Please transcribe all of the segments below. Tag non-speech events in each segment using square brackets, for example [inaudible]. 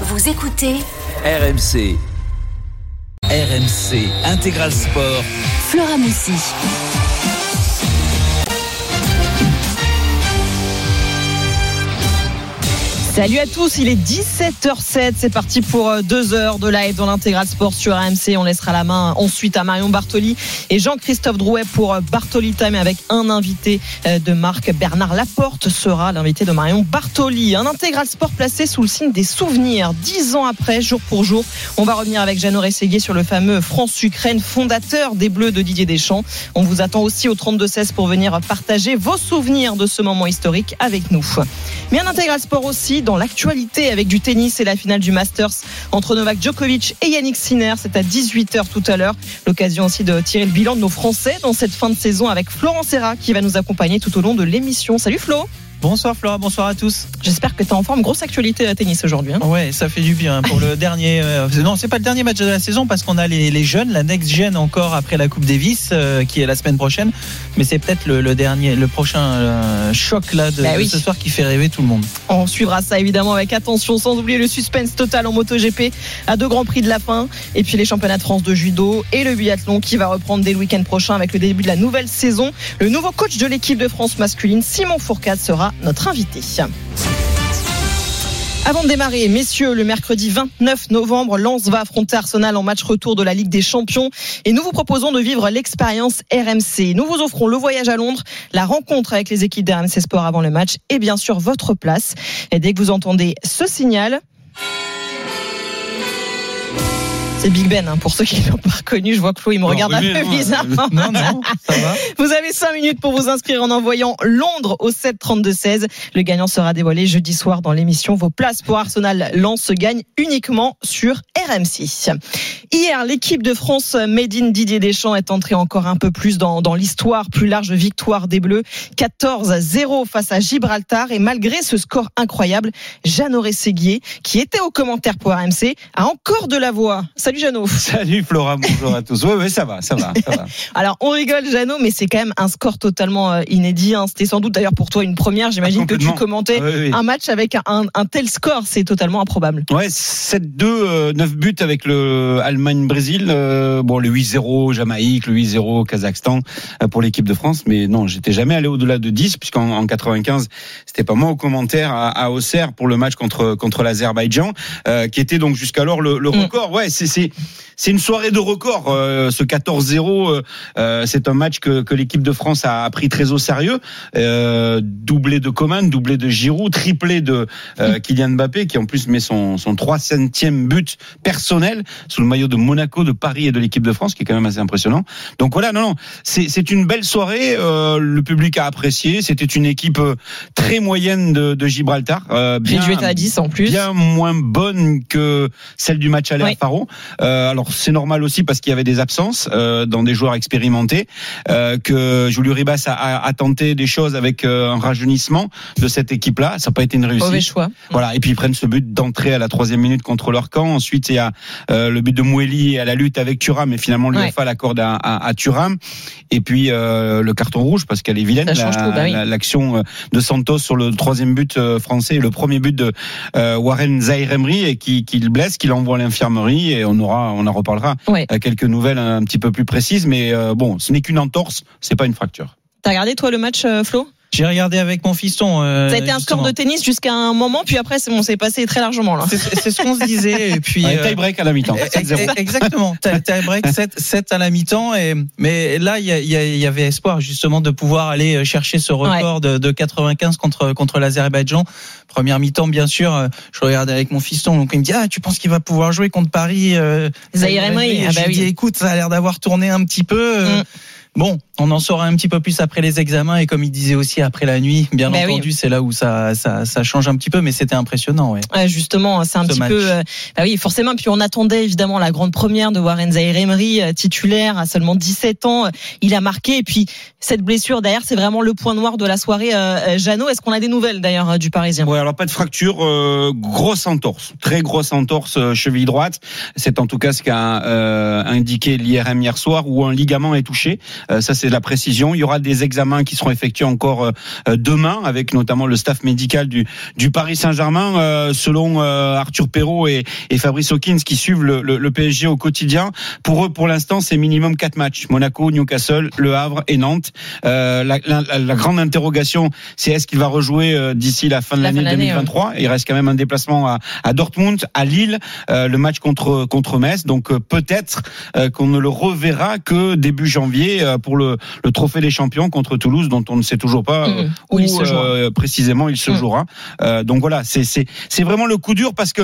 Vous écoutez RMC. RMC Intégral Sport. Flora Moussi. Salut à tous, il est 17h07, c'est parti pour euh, deux heures de live dans l'intégral sport sur AMC. On laissera la main ensuite à Marion Bartoli et Jean-Christophe Drouet pour euh, Bartoli Time avec un invité euh, de marque. Bernard Laporte sera l'invité de Marion Bartoli. Un intégral sport placé sous le signe des souvenirs. Dix ans après, jour pour jour, on va revenir avec Jeannot Rességuier sur le fameux France-Ukraine, fondateur des Bleus de Didier Deschamps. On vous attend aussi au 32-16 pour venir partager vos souvenirs de ce moment historique avec nous. Mais un intégral sport aussi dans l'actualité avec du tennis et la finale du Masters entre Novak Djokovic et Yannick Sinner. C'est à 18h tout à l'heure. L'occasion aussi de tirer le bilan de nos Français dans cette fin de saison avec Florent Serra qui va nous accompagner tout au long de l'émission. Salut Flo Bonsoir Flora, bonsoir à tous. J'espère que tu es en forme. Grosse actualité à tennis aujourd'hui. Hein. Ouais, ça fait du bien pour le [laughs] dernier. Euh, non, c'est pas le dernier match de la saison parce qu'on a les, les, jeunes, la next gen encore après la Coupe Davis euh, qui est la semaine prochaine. Mais c'est peut-être le, le, dernier, le prochain euh, choc là de, bah oui. de, ce soir qui fait rêver tout le monde. On suivra ça évidemment avec attention, sans oublier le suspense total en MotoGP à deux grands prix de la fin. Et puis les championnats de France de judo et le biathlon qui va reprendre dès le week-end prochain avec le début de la nouvelle saison. Le nouveau coach de l'équipe de France masculine, Simon Fourcade, sera notre invité. Avant de démarrer, messieurs, le mercredi 29 novembre, Lens va affronter Arsenal en match retour de la Ligue des Champions et nous vous proposons de vivre l'expérience RMC. Nous vous offrons le voyage à Londres, la rencontre avec les équipes d'RMC Sport avant le match et bien sûr votre place. Et dès que vous entendez ce signal, c'est Big Ben, hein, pour ceux qui ne l'ont pas reconnu. Je vois que Flo, il me regarde un peu bizarre. Non, non, ça va. [laughs] Vous avez 5 minutes pour vous inscrire en envoyant Londres au 7 32 16. Le gagnant sera dévoilé jeudi soir dans l'émission. Vos places pour Arsenal Lens se gagnent uniquement sur RMC. Hier, l'équipe de France Made in Didier Deschamps est entrée encore un peu plus dans, dans l'histoire, plus large victoire des Bleus. 14-0 face à Gibraltar. Et malgré ce score incroyable, Jeannot Rességuier, qui était au commentaire pour RMC, a encore de la voix. Salut Jeannot. [laughs] Salut Flora, bonjour à tous. Oui, oui, ça va, ça va, ça va. [laughs] Alors, on rigole Jeannot, mais c'est quand même un score totalement inédit. Hein. C'était sans doute d'ailleurs pour toi une première. J'imagine ah, que tu commentais oui, oui. un match avec un, un tel score. C'est totalement improbable. Ouais, 7-2, euh, 9 buts avec le Allemagne-Brésil. Euh, bon, le 8-0 Jamaïque, le 8-0 Kazakhstan euh, pour l'équipe de France. Mais non, j'étais jamais allé au-delà de 10 puisqu'en en 95, c'était pas moi au commentaire à, à Auxerre pour le match contre contre l'Azerbaïdjan, euh, qui était donc jusqu'alors le, le record. Ouais, c'est c'est une soirée de record. Euh, ce 14-0, euh, c'est un match que, que l'équipe de France a pris très au sérieux. Euh, doublé de Coman, doublé de Giroud, triplé de euh, Kylian Mbappé, qui en plus met son, son 300e but personnel sous le maillot de Monaco, de Paris et de l'équipe de France, qui est quand même assez impressionnant. Donc voilà, non, non, c'est une belle soirée. Euh, le public a apprécié. C'était une équipe très moyenne de, de Gibraltar. Euh, bien, à 10 en plus. Bien moins bonne que celle du match aller ouais. à Faro. Euh, alors c'est normal aussi parce qu'il y avait des absences euh, dans des joueurs expérimentés, euh, que Julio Ribas a, a, a, tenté des choses avec euh, un rajeunissement de cette équipe-là. Ça n'a pas été une réussite. Mauvais choix. Voilà. Et puis ils prennent ce but d'entrée à la troisième minute contre leur camp. Ensuite il y a euh, le but de Moueli à la lutte avec Thuram, mais finalement l'UEFA ouais. l'accorde à, à, à, Thuram. Et puis euh, le carton rouge parce qu'elle est vilaine. L'action la, bah oui. de Santos sur le troisième but français, le premier but de Warren Zairemri et qui, qui le blesse, qui l'envoie à l'infirmerie et on aura on en reparlera. Ouais. Quelques nouvelles un petit peu plus précises, mais euh, bon, ce n'est qu'une entorse, c'est pas une fracture. T'as regardé toi le match, euh, Flo? J'ai regardé avec mon fiston. Euh, ça a été un score de tennis jusqu'à un moment, puis après, c'est bon, c'est passé très largement là. C'est ce qu'on se disait. Et puis ouais, tie break à la mi-temps. Exactement. [laughs] tie break 7, 7 à la mi-temps. Et mais là, il y, y, y, avait espoir justement de pouvoir aller chercher ce record ouais. de, de, 95 contre contre l'Azerbaïdjan. Première mi-temps, bien sûr. Je regardais avec mon fiston, donc il me dit ah, tu penses qu'il va pouvoir jouer contre Paris euh, Zahir Emery. Ah bah je oui. dis écoute, ça a l'air d'avoir tourné un petit peu. Mm. Bon, on en saura un petit peu plus après les examens et comme il disait aussi après la nuit, bien bah entendu, oui. c'est là où ça, ça, ça, change un petit peu, mais c'était impressionnant. Ouais. ouais justement, c'est un Ce petit match. peu. Euh, bah oui, forcément. Puis on attendait évidemment la grande première de Warren Zaire Emery, euh, titulaire à seulement 17 ans. Il a marqué. Et puis cette blessure derrière, c'est vraiment le point noir de la soirée. Euh, Jeannot, est-ce qu'on a des nouvelles d'ailleurs euh, du Parisien? Ouais, alors pas de fracture, euh, grosse entorse, très grosse entorse cheville droite. C'est en tout cas ce qu'a indiqué l'IRM hier soir, où un ligament est touché Euh, ça, c'est de la précision. Il y aura des examens qui seront effectués encore euh, demain, avec notamment le staff médical du, du Paris Saint-Germain, euh, selon Arthur Perrault et, et Fabrice Hawkins, qui suivent le, le, le, PSG au quotidien. Pour eux, pour l'instant, c'est minimum quatre matchs Monaco, Newcastle, Le Havre et Nantes. La, la, la, grande interrogation, c'est est-ce qu'il va rejouer d'ici la fin de l'année 2023 ouais. Il reste quand même un déplacement à, à Dortmund, à Lille, le match contre contre Metz. Donc peut-être qu'on ne le reverra que début janvier pour le, le trophée des champions contre Toulouse, dont on ne sait toujours pas mmh. où, où il se euh, précisément il se Mmh. jouera. Euh, donc voilà, c'est vraiment le coup dur parce que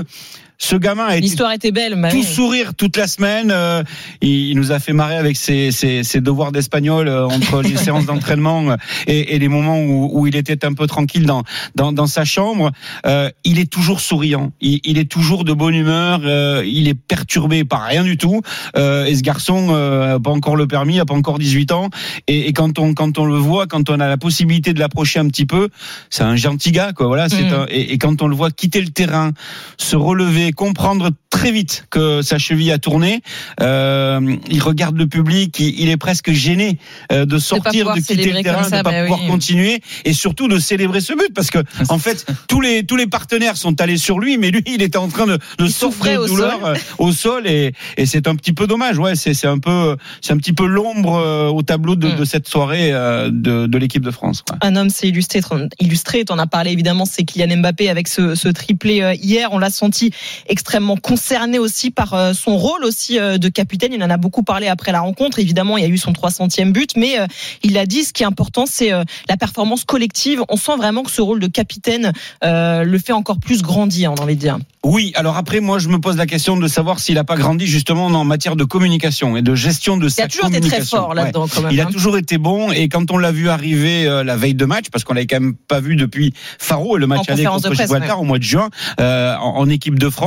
ce gamin a été L'histoire était belle, mais tout sourire toute la semaine. Euh, il, il nous a fait marrer avec ses, ses, ses devoirs d'espagnol euh, entre les [laughs] séances d'entraînement et, et, les moments où, où, il était un peu tranquille dans, dans, dans sa chambre. Euh, il est toujours souriant. Il, il, est toujours de bonne humeur. Euh, il est perturbé par rien du tout. Euh, et ce garçon n'a pas encore le permis, n'a pas encore 18 ans. Et, et, quand on quand on le voit, quand on a la possibilité de l'approcher un petit peu, c'est un gentil gars. Quoi. Voilà. Mm. un, et, et quand on le voit quitter le terrain, se relever comprendre très vite que sa cheville a tourné. Euh, il regarde le public, il, il est presque gêné euh, de sortir, de quitter le terrain, de ne pas bah pouvoir oui. continuer et surtout de célébrer ce but parce que [laughs] en fait tous les tous les partenaires sont allés sur lui, mais lui il était en train de, de souffrir de au douleur sol. euh, au sol et, et c'est un petit peu dommage. Ouais, c'est c'est un peu c'est un petit peu l'ombre euh, au tableau de, Mm. de cette soirée euh, de, de l'équipe de France. ouais. Un homme s'est illustré, illustré. T'en as parlé évidemment, c'est Kylian Mbappé avec ce, ce triplé euh, hier. On l'a senti extrêmement concerné aussi par euh, son rôle aussi euh, de capitaine. Il en a beaucoup parlé après la rencontre. Évidemment, il y a eu son 300e but, mais euh, il a dit ce qui est important, c'est la performance collective. On sent vraiment que ce rôle de capitaine le fait encore plus grandir, on a envie de dire. Oui, alors après, moi, je me pose la question de savoir s'il n'a pas grandi justement en matière de communication et de gestion de Il sa a toujours été très fort là-dedans quand même. Il a hein. toujours été bon et quand on l'a vu arriver euh, la veille de match, parce qu'on l'avait quand même pas vu depuis Faro et le match En aller contre Gibraltar au mois de juin euh, en, en équipe de France,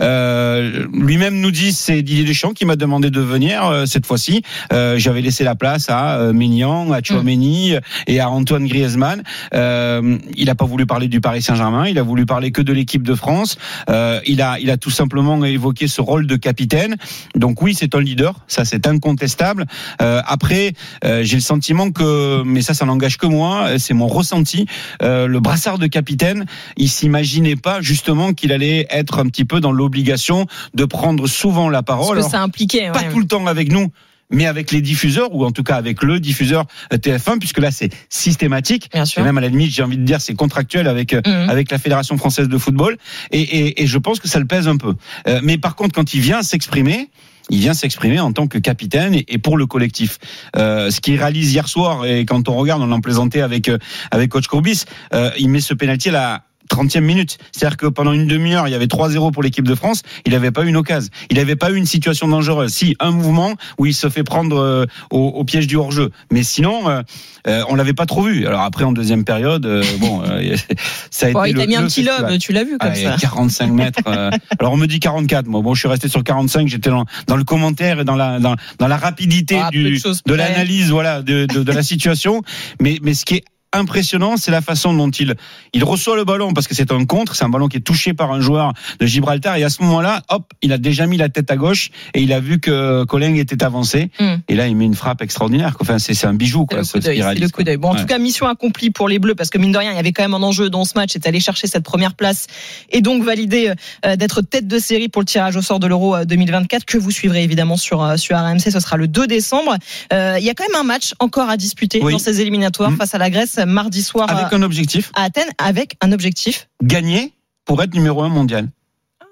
euh, lui-même nous dit c'est Didier Deschamps qui m'a demandé de venir euh, cette fois-ci. Euh, J'avais laissé la place à Maignan, à Chouameni et à Antoine Griezmann. Il n'a pas voulu parler du Paris Saint-Germain, il a voulu parler que de l'équipe de France. Il a tout simplement évoqué ce rôle de capitaine. Donc oui, c'est un leader, ça c'est incontestable. Après, j'ai le sentiment que, mais ça, ça n'engage que moi, c'est mon ressenti. Le brassard de capitaine, il s'imaginait pas justement qu'il allait être petit peu dans l'obligation de prendre souvent la parole. que Alors, ça impliquait. pas ouais. tout le temps avec nous. Mais avec les diffuseurs, ou en tout cas avec le diffuseur euh, TF1, puisque là c'est systématique, Bien et sûr. même à la limite, j'ai envie de dire, c'est contractuel avec euh, Mhm. avec la Fédération française de football, et, et, et je pense que ça le pèse un peu. Euh, mais par contre, quand il vient s'exprimer, il vient s'exprimer en tant que capitaine et, et pour le collectif. Euh, ce qu'il réalise hier soir, et quand on regarde, on en plaisantait avec avec coach Courbis, euh, il met ce pénalty à la 30e minute. C'est-à-dire que pendant une demi-heure, il y avait 3-0 pour l'équipe de France. Il n'avait pas eu une occasion. Il n'avait pas eu une situation dangereuse. Si, un mouvement où il se fait prendre euh, au, au piège du hors-jeu. Mais sinon, euh, euh, on l'avait pas trop vu. Alors après, en deuxième période, euh, bon, euh, [laughs] ça a Bon, été il t'a mis un petit festival. lobe, tu l'as vu comme Ah, ça. 45 mètres. euh, [laughs] alors on me dit 44. Moi, bon, je suis resté sur 45. J'étais dans, dans le commentaire et dans la dans, dans la rapidité Ah, de du, de l'analyse, voilà, de, de, de la situation. Mais mais ce qui est impressionnant, c'est la façon dont il il reçoit le ballon parce que c'est un contre, c'est un ballon qui est touché par un joueur de Gibraltar et à ce moment-là, hop, il a déjà mis la tête à gauche et il a vu que Colling était avancé Hmm. et là il met une frappe extraordinaire. Enfin, c'est c'est un bijou quoi. C'est le coup d'œil. Bon, en Ouais. tout cas, mission accomplie pour les Bleus parce que mine de rien, il y avait quand même un enjeu dans ce match. C'est aller chercher cette première place et donc valider euh, d'être tête de série pour le tirage au sort de l'Euro euh, 2024 que vous suivrez évidemment sur euh, sur RMC. Ce sera le 2 décembre. Euh, il y a quand même un match encore à disputer Oui. dans ces éliminatoires Mm. face à la Grèce mardi soir Avec euh, un objectif, à Athènes avec un objectif. gagner pour être numéro un mondial.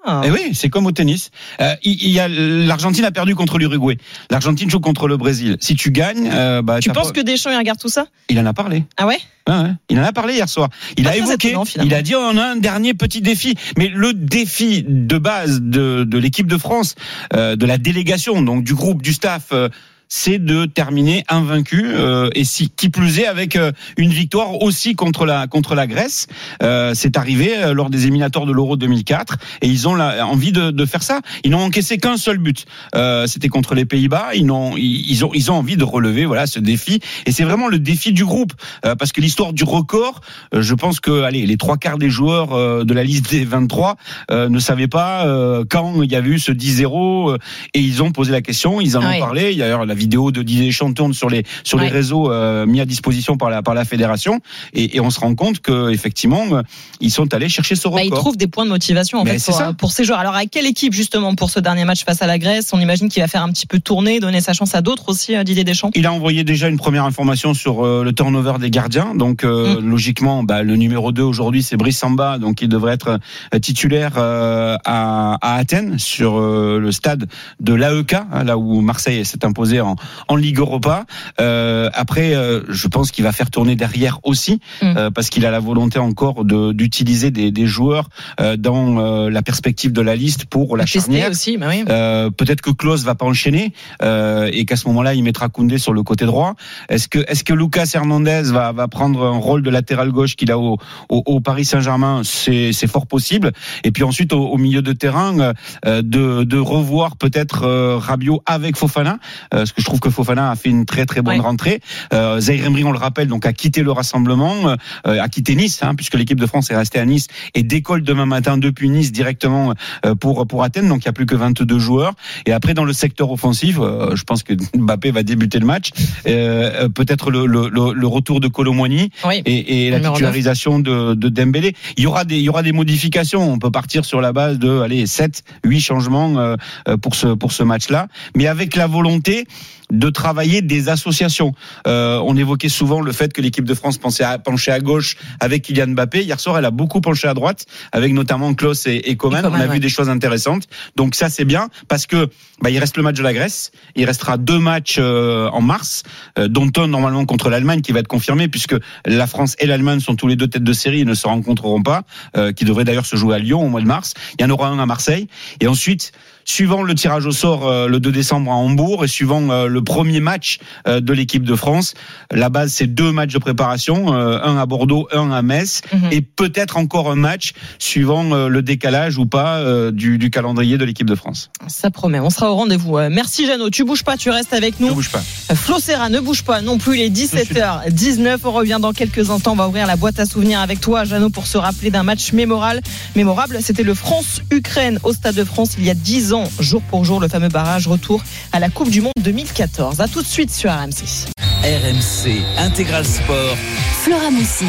Ah. Eh oui, c'est comme au tennis. Euh, il, y a l'Argentine a perdu contre l'Uruguay. L'Argentine joue contre le Brésil. Si tu gagnes, euh, bah, Tu penses pas- que Deschamps il regarde tout ça? Il en a parlé. Ah ouais? Il en a parlé hier soir. Il Pas a très évoqué, étonnant, il a dit on a un dernier petit défi. Mais le défi de base de, de l'équipe de France, euh, de la délégation, donc du groupe, du staff. euh, c'est de terminer invaincu euh, et si qui plus est avec euh, une victoire aussi contre la contre la Grèce. Euh, c'est arrivé euh, lors des éliminatoires de l'Euro 2004 et ils ont la, envie de, de faire ça. Ils n'ont encaissé qu'un seul but. Euh, C'était contre les Pays-Bas. Ils n'ont ils, ils ont ils ont envie de relever voilà ce défi et c'est vraiment le défi du groupe euh, parce que l'histoire du record, euh, je pense que allez les trois quarts des joueurs euh, de la liste des 23 euh, ne savaient pas euh, quand il y avait eu ce 10-0 euh, et ils ont posé la question, ils en ont parlé. Il y a d'ailleurs la vidéo de Didier Deschamps tourne sur les sur les réseaux euh, mis à disposition par la par la fédération et, et on se rend compte que effectivement euh, ils sont allés chercher ce Bah, record. il trouve des points de motivation en Mais fait c'est pour, ça. pour ces joueurs. Alors à quelle équipe justement pour ce dernier match face à la Grèce? On imagine qu'il va faire un petit peu tourner, donner sa chance à d'autres aussi, euh, Didier Deschamps? Il a envoyé déjà une première information sur euh, le turnover des gardiens. Donc euh, logiquement, bah, le numéro 2 aujourd'hui c'est Brice Samba, donc il devrait être euh, titulaire euh, à, à Athènes sur euh, le stade de l'AEK, hein, là où Marseille s'est imposé en, en Ligue Europa. Euh, après, euh, je pense qu'il va faire tourner derrière aussi, Mm. euh, parce qu'il a la volonté encore de- d'utiliser des, des joueurs euh, dans euh, la perspective de la liste pour la charnière. aussi, bah oui. Euh, peut-être que Klaus va pas enchaîner euh, et qu'à ce moment-là il mettra Koundé sur le côté droit. Est-ce que est-ce que Lucas Hernandez va va prendre un rôle de latéral gauche qu'il a au, au, au Paris Saint-Germain? C'est c'est fort possible. Et puis ensuite au, au milieu de terrain euh, de de revoir peut-être euh, Rabiot avec Fofana euh, parce que je trouve que Fofana a fait une très très bonne Ouais. rentrée. Euh, Zaire Emery on le rappelle donc a quitté le rassemblement, euh, a quitté Nice hein, puisque l'équipe de France est restée à Nice et décolle demain matin depuis Nice directement euh, pour pour Athènes. Donc il y a plus que 22 joueurs. Et après dans le secteur offensif, euh, je pense que [laughs] Mbappé va débuter le match. Euh, euh, Peut-être le, le, le, le retour de Colomwani Oui. et, et la titularisation de, de Dembélé. Il y aura des il y aura des modifications. On peut partir sur la base de allez 7 8 changements euh, pour ce pour ce match-là, mais avec la volonté de travailler des associations. Euh, on évoquait souvent le fait que l'équipe de France pensait à, penchait à gauche avec Kylian Mbappé. Hier soir, elle a beaucoup penché à droite avec notamment Klaus et, et Coman. Et Coman, on a ouais. vu des choses intéressantes. Donc ça, c'est bien parce que bah, il reste le match de la Grèce. Il restera deux matchs euh, en mars, euh, dont un normalement contre l'Allemagne qui va être confirmé puisque la France et l'Allemagne sont tous les deux têtes de série et ne se rencontreront pas, euh, qui devrait d'ailleurs se jouer à Lyon au mois de mars. Il y en aura un à Marseille. Et ensuite, suivant le tirage au sort euh, le 2 décembre à Hambourg et suivant euh, le premier match euh, de l'équipe de France, la base c'est deux matchs de préparation, un à Bordeaux, un à Metz, Mhm. et peut-être encore un match suivant le décalage ou pas du, du calendrier de l'équipe de France. Ça promet. On sera au rendez-vous. Merci Jeannot. Tu bouges pas, tu restes avec Ne nous. bouge pas. Flo Serra ne bouge pas non plus. Il est 17h19. On revient dans quelques instants. On va ouvrir la boîte à souvenirs avec toi, Jeannot, pour se rappeler d'un match mémorable. Mémorable, c'était le France-Ukraine au Stade de France il y a 10 ans, jour pour jour, le fameux barrage retour à la Coupe du Monde 2014. À tout de suite sur RMC. RMC Intégral Sport. Flora Moussi.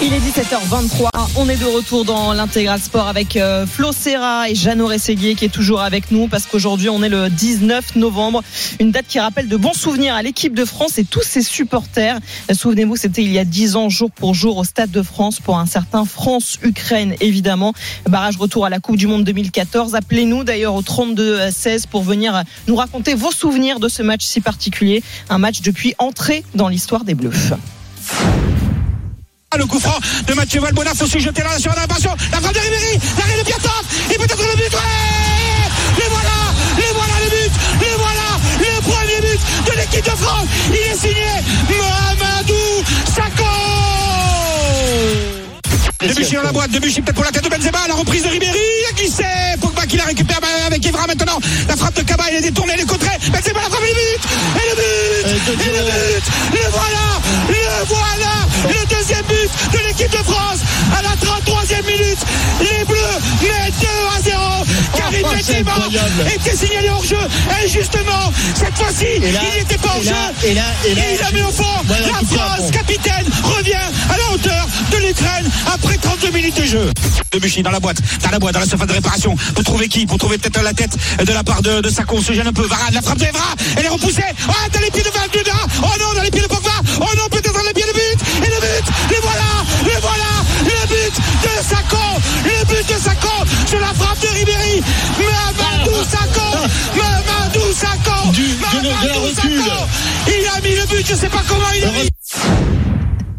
Il est 17h23. On est de retour dans l'intégral sport avec euh, Flo Serra et Jeannot Rességuier qui est toujours avec nous parce qu'aujourd'hui on est le 19 novembre. Une date qui rappelle de bons souvenirs à l'équipe de France et tous ses supporters. Souvenez-vous, c'était il y a 10 ans, jour pour jour, au Stade de France pour un certain France-Ukraine, évidemment. Barrage retour à la Coupe du Monde 2014. Appelez-nous d'ailleurs au 32-16 pour venir nous raconter vos souvenirs de ce match si particulier. Un match depuis dans l'histoire des Bleus. Le coup franc de Mathieu Valbona, faut se jeter là sur la passion. La frappe de Ribéry, l'arrêt de Piatov, et peut-être le but. Les voilà, les voilà le but, les voilà le premier but de l'équipe de France. Il est signé Mohamedou Sakho. Debuchy dans la boîte, Debuchy peut-être pour la tête de Benzema, la reprise de Ribéry, il a glissé, Pogba qui la récupère avec Evra maintenant, la frappe de Kaba, il est détourné, il est contré, Benzema la frappe, le but, et le but, et le but, le voilà, le voilà, le deuxième but de l'équipe de France à la 33e minute, les Bleus mettent 2 à 0, Benzema était signalé hors jeu, et justement, cette fois-ci, il n'était pas hors jeu, Et là, et là, et il a mis au fond. Voilà la France, capitaine, revient à la hauteur de l'Ukraine après 32 minutes de jeu. Debuchy dans la boîte, dans la boîte, dans la surface de réparation. Pour trouver qui Pour trouver peut-être la tête de la part de, de Sako. On se gêne un peu. Varane, la frappe de Evra. Elle est repoussée. Oh, dans les pieds de Valbuena. Oh non, dans les pieds de Pogba. Oh non, peut-être dans les pieds de but. Et le but. Le voilà. Le voilà. Le but de Sako. Le de Sako sur la frappe de Ribéry. Mamadou. Mamadou. Du- de- de la Mamadou. Sakho. Il a mis le but. Je sais pas comment il a mis.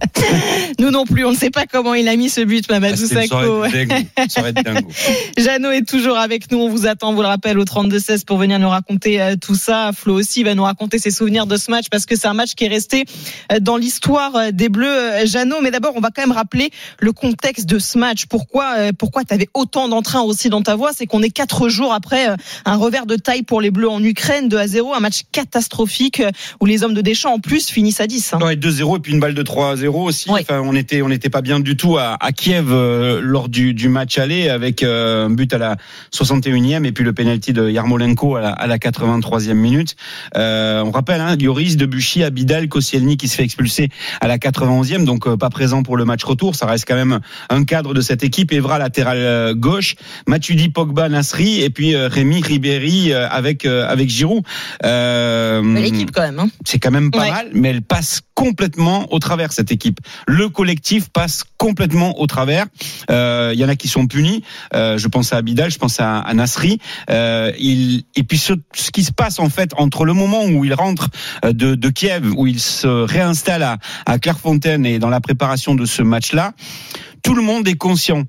[laughs] Nous non plus, on ne sait pas comment il a mis ce but, Mamadou Ah, Sakho. [laughs] Jeannot est toujours avec nous. On vous attend, on vous le rappelle, au 32-16 pour venir nous raconter euh, tout ça. Flo aussi va nous raconter ses souvenirs de ce match parce que c'est un match qui est resté euh, dans l'histoire euh, des Bleus. Jeannot, mais d'abord, on va quand même rappeler le contexte de ce match. Pourquoi, pourquoi tu avais autant d'entrain aussi dans ta voix? C'est qu'on est quatre jours après un revers de taille pour les Bleus en Ukraine, 2 à 0, un match catastrophique où les hommes de Deschamps en plus finissent à 10. hein. Ouais, 2-0 et puis une balle de 3-0 aussi. Ouais. Enfin, on était on n'était pas bien du tout à, à Kiev euh, lors du, du match aller avec euh, un but à la 61e et puis le penalty de Yarmolenko à la, à la 83e minute. Euh, on rappelle hein, Lloris, Debuchy, Abidal, Koscielny qui se fait expulser à la 91e, donc euh, pas présent pour le match retour. Ça reste quand même un cadre de cette équipe. Evra latéral euh, gauche, Matuidi, Pogba, Nasri et puis euh, Rémi Ribéry euh, avec euh, avec Giroud. Euh, Belle équipe quand même. hein. c'est quand même pas Ouais. mal, mais elle passe complètement au travers cette équipe. Le collectif passe complètement au travers. Euh, Il y en a qui sont punis. Euh, je pense à Abidal, je pense à, Nasri. Euh, et puis ce, qui se passe en fait entre le moment où il rentre euh, de, Kiev, où il se réinstalle à, Clairefontaine et dans la préparation de ce match-là, tout le monde est conscient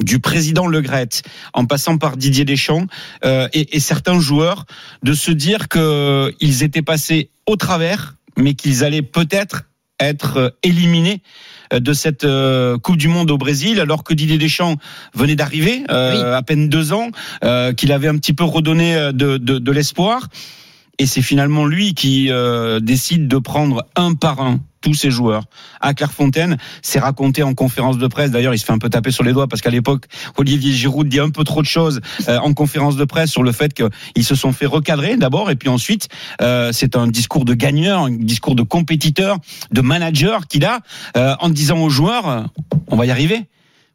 du président Le Gret, en passant par Didier Deschamps euh, et, certains joueurs, de se dire que ils étaient passés au travers, mais qu'ils allaient peut-être être euh, éliminés euh, de cette euh, Coupe du Monde au Brésil, alors que Didier Deschamps venait d'arriver, euh, à peine deux ans, euh, qu'il avait un petit peu redonné de, de, de l'espoir. Et c'est finalement lui qui décide de prendre un par un tous ses joueurs à Clairefontaine. C'est raconté en conférence de presse. D'ailleurs, il se fait un peu taper sur les doigts parce qu'à l'époque, Olivier Giroud dit un peu trop de choses euh, en conférence de presse sur le fait qu'ils se sont fait recadrer d'abord et puis ensuite, euh, c'est un discours de gagneur, un discours de compétiteur, de manager qu'il a euh, en disant aux joueurs, euh, on va y arriver.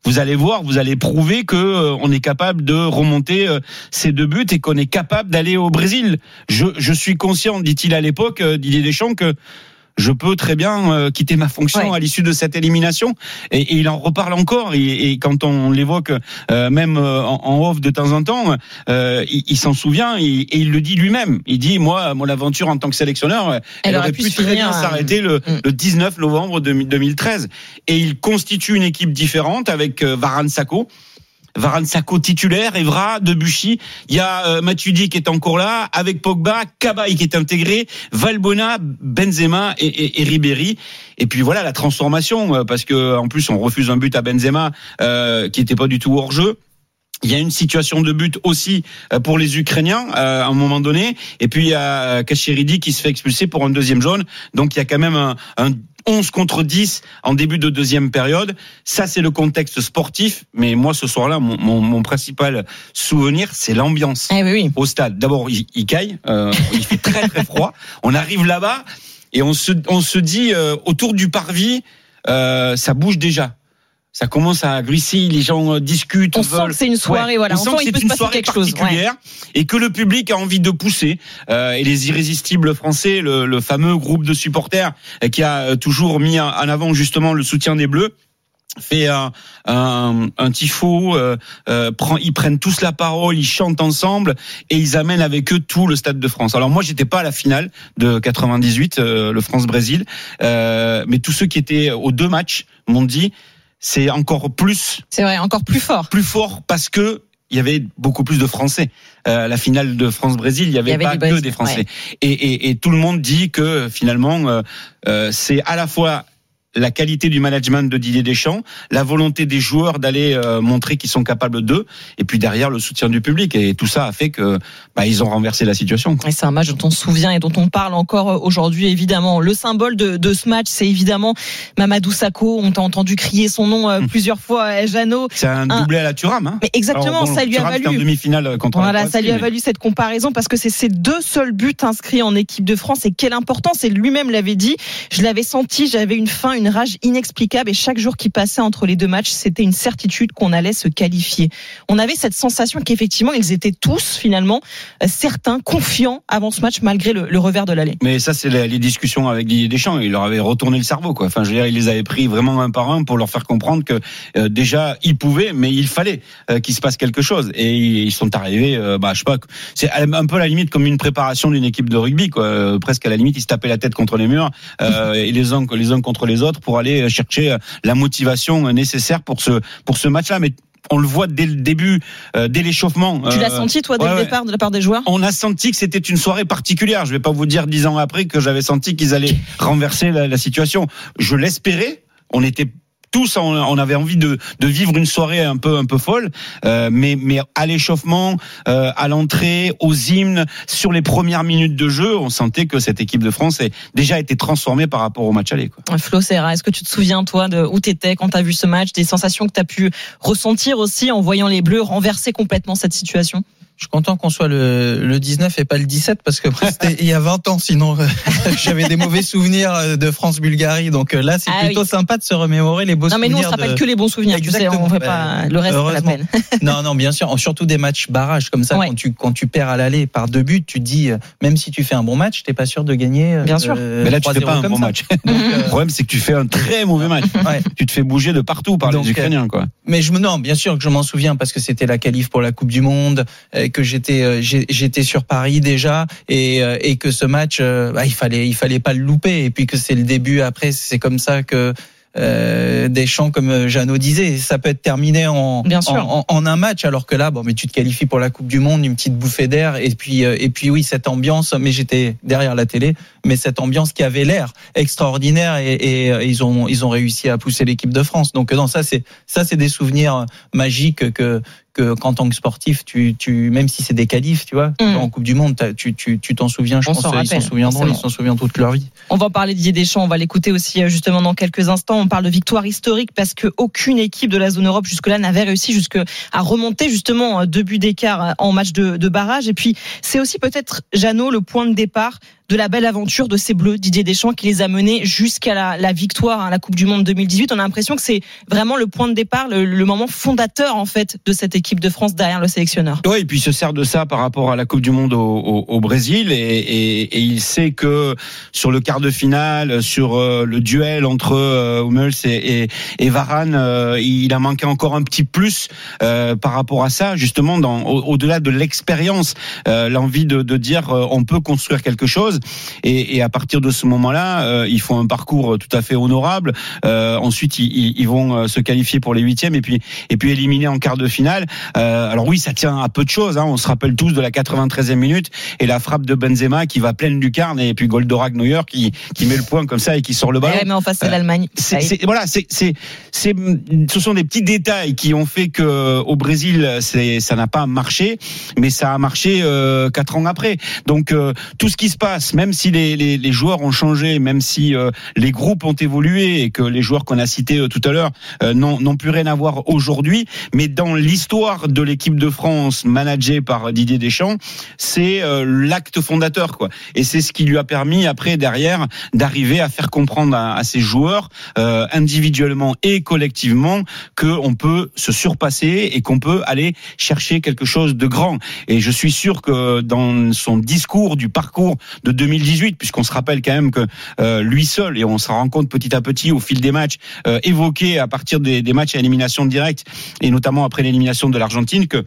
Vous allez voir, vous allez prouver que euh, on est capable de remonter euh, ces deux buts et qu'on est capable d'aller au Brésil. Je, je suis conscient, dit-il à l'époque, euh, Didier Deschamps, que je peux très bien euh, quitter ma fonction Ouais. à l'issue de cette élimination. Et, et il en reparle encore. Et, et quand on l'évoque, euh, même euh, en, en off de temps en temps, euh, il, il s'en souvient et, et il le dit lui-même. Il dit moi, mon aventure en tant que sélectionneur, euh, elle, aurait pu, très bien euh, s'arrêter le, mm. le 19 novembre 2013. Et il constitue une équipe différente avec Varane Sacco. Varane Sacco titulaire, Evra, Debuchy, il y a euh, Matuidi qui est encore là, avec Pogba, Cabaye qui est intégré, Valbona, Benzema et, et, et Ribéry. Et puis voilà la transformation, euh, parce que en plus on refuse un but à Benzema euh, qui était pas du tout hors jeu. Il y a une situation de but aussi euh, pour les Ukrainiens euh, à un moment donné. Et puis il y a euh, Kachiridi qui se fait expulser pour un deuxième jaune. Donc il y a quand même un, un 11 contre 10 en début de deuxième période. Ça, c'est le contexte sportif. Mais moi, ce soir-là, mon, mon, mon principal souvenir, c'est l'ambiance Eh oui, oui. au stade. D'abord, il, il caille, euh, il fait très très froid. [laughs] On arrive là-bas et on se, on se dit euh, autour du parvis, euh, ça bouge déjà. Ça commence à glisser, les gens euh, discutent, On sent que c'est une soirée, voilà. On On sent que c'est une soirée quelque chose, ouais. particulière et que le public a envie de pousser. Euh, et les irrésistibles français, le, le fameux groupe de supporters euh, qui a euh, toujours mis en avant justement le soutien des Bleus fait un, un, un tifo, euh, euh, prend, ils prennent tous la parole, ils chantent ensemble et ils amènent avec eux tout le Stade de France. Alors moi, j'étais pas à la finale de 98, euh, le France-Brésil, euh, mais tous ceux qui étaient aux deux matchs m'ont dit c'est encore plus C'est vrai, encore plus fort. plus fort parce que il y avait beaucoup plus de Français. Euh, la finale de France-Brésil, il y avait, Il y avait pas que des Français. Et, et, et tout le monde dit que finalement, euh, euh, c'est à la fois la qualité du management de Didier Deschamps, la volonté des joueurs d'aller euh, montrer qu'ils sont capables d'eux, et puis derrière le soutien du public. Et tout ça a fait que bah, ils ont renversé la situation. quoi. Et c'est un match dont on se souvient et dont on parle encore euh, aujourd'hui, évidemment. Le symbole de, de ce match, c'est évidemment Mamadou Sakho. On t'a entendu crier son nom euh, Mm. plusieurs fois, Jeannot. C'est un Un- doublé à la Thuram. Hein. Mais exactement, Alors, bon, ça lui a Thuram, c'était en valu. demi-finale contre la Voilà, Croatie, ça lui a mais- valu cette comparaison parce que c'est ses deux seuls buts inscrits en équipe de France et quelle importance. Et lui-même l'avait dit, je l'avais senti, j'avais une faim, une rage inexplicable et chaque jour qui passait entre les deux matchs, c'était une certitude qu'on allait se qualifier. On avait cette sensation qu'effectivement, ils étaient tous finalement euh, certains, confiants avant ce match malgré le, le revers de l'allée. Mais ça, c'est les, discussions avec Didier Deschamps. Il leur avait retourné le cerveau, quoi. Enfin, je veux dire, il les avait pris vraiment un par un pour leur faire comprendre que euh, déjà, ils pouvaient, mais il fallait euh, qu'il se passe quelque chose. Et ils sont arrivés, euh, bah, je sais pas, c'est un peu à la limite comme une préparation d'une équipe de rugby, quoi. Presque à la limite, ils se tapaient la tête contre les murs [laughs] et les uns les uns contre les autres pour aller chercher euh, la motivation nécessaire pour ce pour ce match-là. Mais on le voit dès le début, euh, dès l'échauffement. Tu l'as Euh, senti toi dès ouais, le départ de la part des joueurs? On a senti que c'était une soirée particulière. Je vais pas vous dire dix ans après que j'avais senti qu'ils allaient renverser la, la situation. Je l'espérais. On était tous on, avait envie de, de, vivre une soirée un peu un peu folle, euh, mais mais à l'échauffement, euh, à l'entrée, aux hymnes, sur les premières minutes de jeu, on sentait que cette équipe de France a déjà été transformée par rapport au match aller. Quoi. Flo Serra, est-ce que tu te souviens toi de où t'étais quand t'as vu ce match, des sensations que t'as pu ressentir aussi en voyant les Bleus renverser complètement cette situation? Je suis content qu'on soit le, le 19 et pas le 17 parce que c'était [laughs] il y a 20 ans. Sinon, [laughs] j'avais des mauvais souvenirs euh, de France-Bulgarie. Donc euh, là, c'est Ah plutôt oui. sympa de se remémorer les beaux Non, mais souvenirs. nous, on se rappelle de- que les bons souvenirs. Tu sais, Exactement. on fait Bah, pas le reste, pas la peine. [laughs] Non, non, bien sûr. Surtout des matchs barrages comme ça, Ouais. quand tu quand tu perds à l'aller par deux buts, tu te dis euh, même si tu fais un bon match, t'es pas sûr de gagner. euh, Bien sûr. Mais là, tu fais 3-0 pas un bon ça. match. Donc, Mhm. euh, Le problème, c'est que tu fais un très mauvais match. ouais. Tu te fais bouger de partout par Donc, les Ukrainiens, quoi. Mais je me non, bien sûr que je m'en souviens parce que c'était la qualif pour la Coupe du Monde, euh, que j'étais euh, j'étais sur Paris déjà et euh, et que ce match euh, bah, il fallait il fallait pas le louper et puis que c'est le début après c'est comme ça que euh, Deschamps, comme Jeannot disait, ça peut être terminé en, Bien sûr. en, en- en un match, alors que là, bon, mais tu te qualifies pour la Coupe du Monde, une petite bouffée d'air, et puis, euh, et puis oui, cette ambiance. Mais j'étais derrière la télé, mais cette ambiance qui avait l'air extraordinaire, et, et, ils ont, ils ont réussi à pousser l'équipe de France. Donc non, ça c'est, ça c'est des souvenirs magiques que que qu'en tant que sportif, tu, tu, même si c'est des qualifs, tu vois, Mm. en Coupe du Monde, tu, tu, tu t'en souviens. Je On pense s'en qu'ils s'en souviendront, ils s'en souviennent toute leur vie. On va en parler de Didier Deschamps, on va l'écouter aussi euh, justement dans quelques instants. On parle de victoire historique parce que aucune équipe de la zone Europe jusque-là n'avait réussi jusque à remonter justement euh, deux buts d'écart euh, en match de, de barrage. Et puis c'est aussi peut-être Jeannot le point de départ de la belle aventure de ces Bleus, Didier Deschamps, qui les a menés jusqu'à la, victoire à la Coupe du Monde 2018. On a l'impression que c'est vraiment le point de départ, le, moment fondateur en fait de cette équipe de France derrière le sélectionneur. Oui, et puis il se sert de ça par rapport à la Coupe du Monde au, Brésil et, il sait que sur le quart de finale, sur euh, le duel entre euh, Hummels et, Varane, euh, il a manqué encore un petit plus euh, par rapport à ça, justement au-delà de l'expérience, l'envie de, dire on peut construire quelque chose et, et à partir de ce moment-là, euh, ils font un parcours tout à fait honorable. Euh, ensuite, ils, ils- ils vont euh, se qualifier pour les huitièmes et puis et puis éliminer en quart de finale. Euh, alors oui, ça tient à peu de choses. Hein. On se rappelle tous de la 93e minute et la frappe de Benzema qui va pleine lucarne et puis Goldorak Neuer qui qui met le point comme ça et qui sort le ballon. Ouais, mais en face c'est Euh, l'Allemagne. Voilà, c'est, c'est, c'est, ce sont des petits détails qui ont fait que au Brésil, c'est, ça n'a pas marché, mais ça a marché euh, quatre ans après. Donc euh, tout ce qui se passe, même si les, les, les joueurs ont changé, même si euh, les groupes ont évolué et que les joueurs qu'on a cités euh, tout à l'heure euh, n'ont, plus rien à voir aujourd'hui, mais dans l'histoire de l'équipe de France managée par Didier Deschamps, c'est euh, l'acte fondateur, quoi. Et c'est ce qui lui a permis après derrière d'arriver à faire comprendre à, à ses joueurs euh, individuellement et collectivement que on peut se surpasser et qu'on peut aller chercher quelque chose de grand. Et je suis sûr que dans son discours du parcours de 2018, puisqu'on se rappelle quand même que euh, lui seul et on s'en rend compte petit à petit au fil des matchs euh, évoqué à partir des, des matchs à élimination directe et notamment après l'élimination de l'Argentine que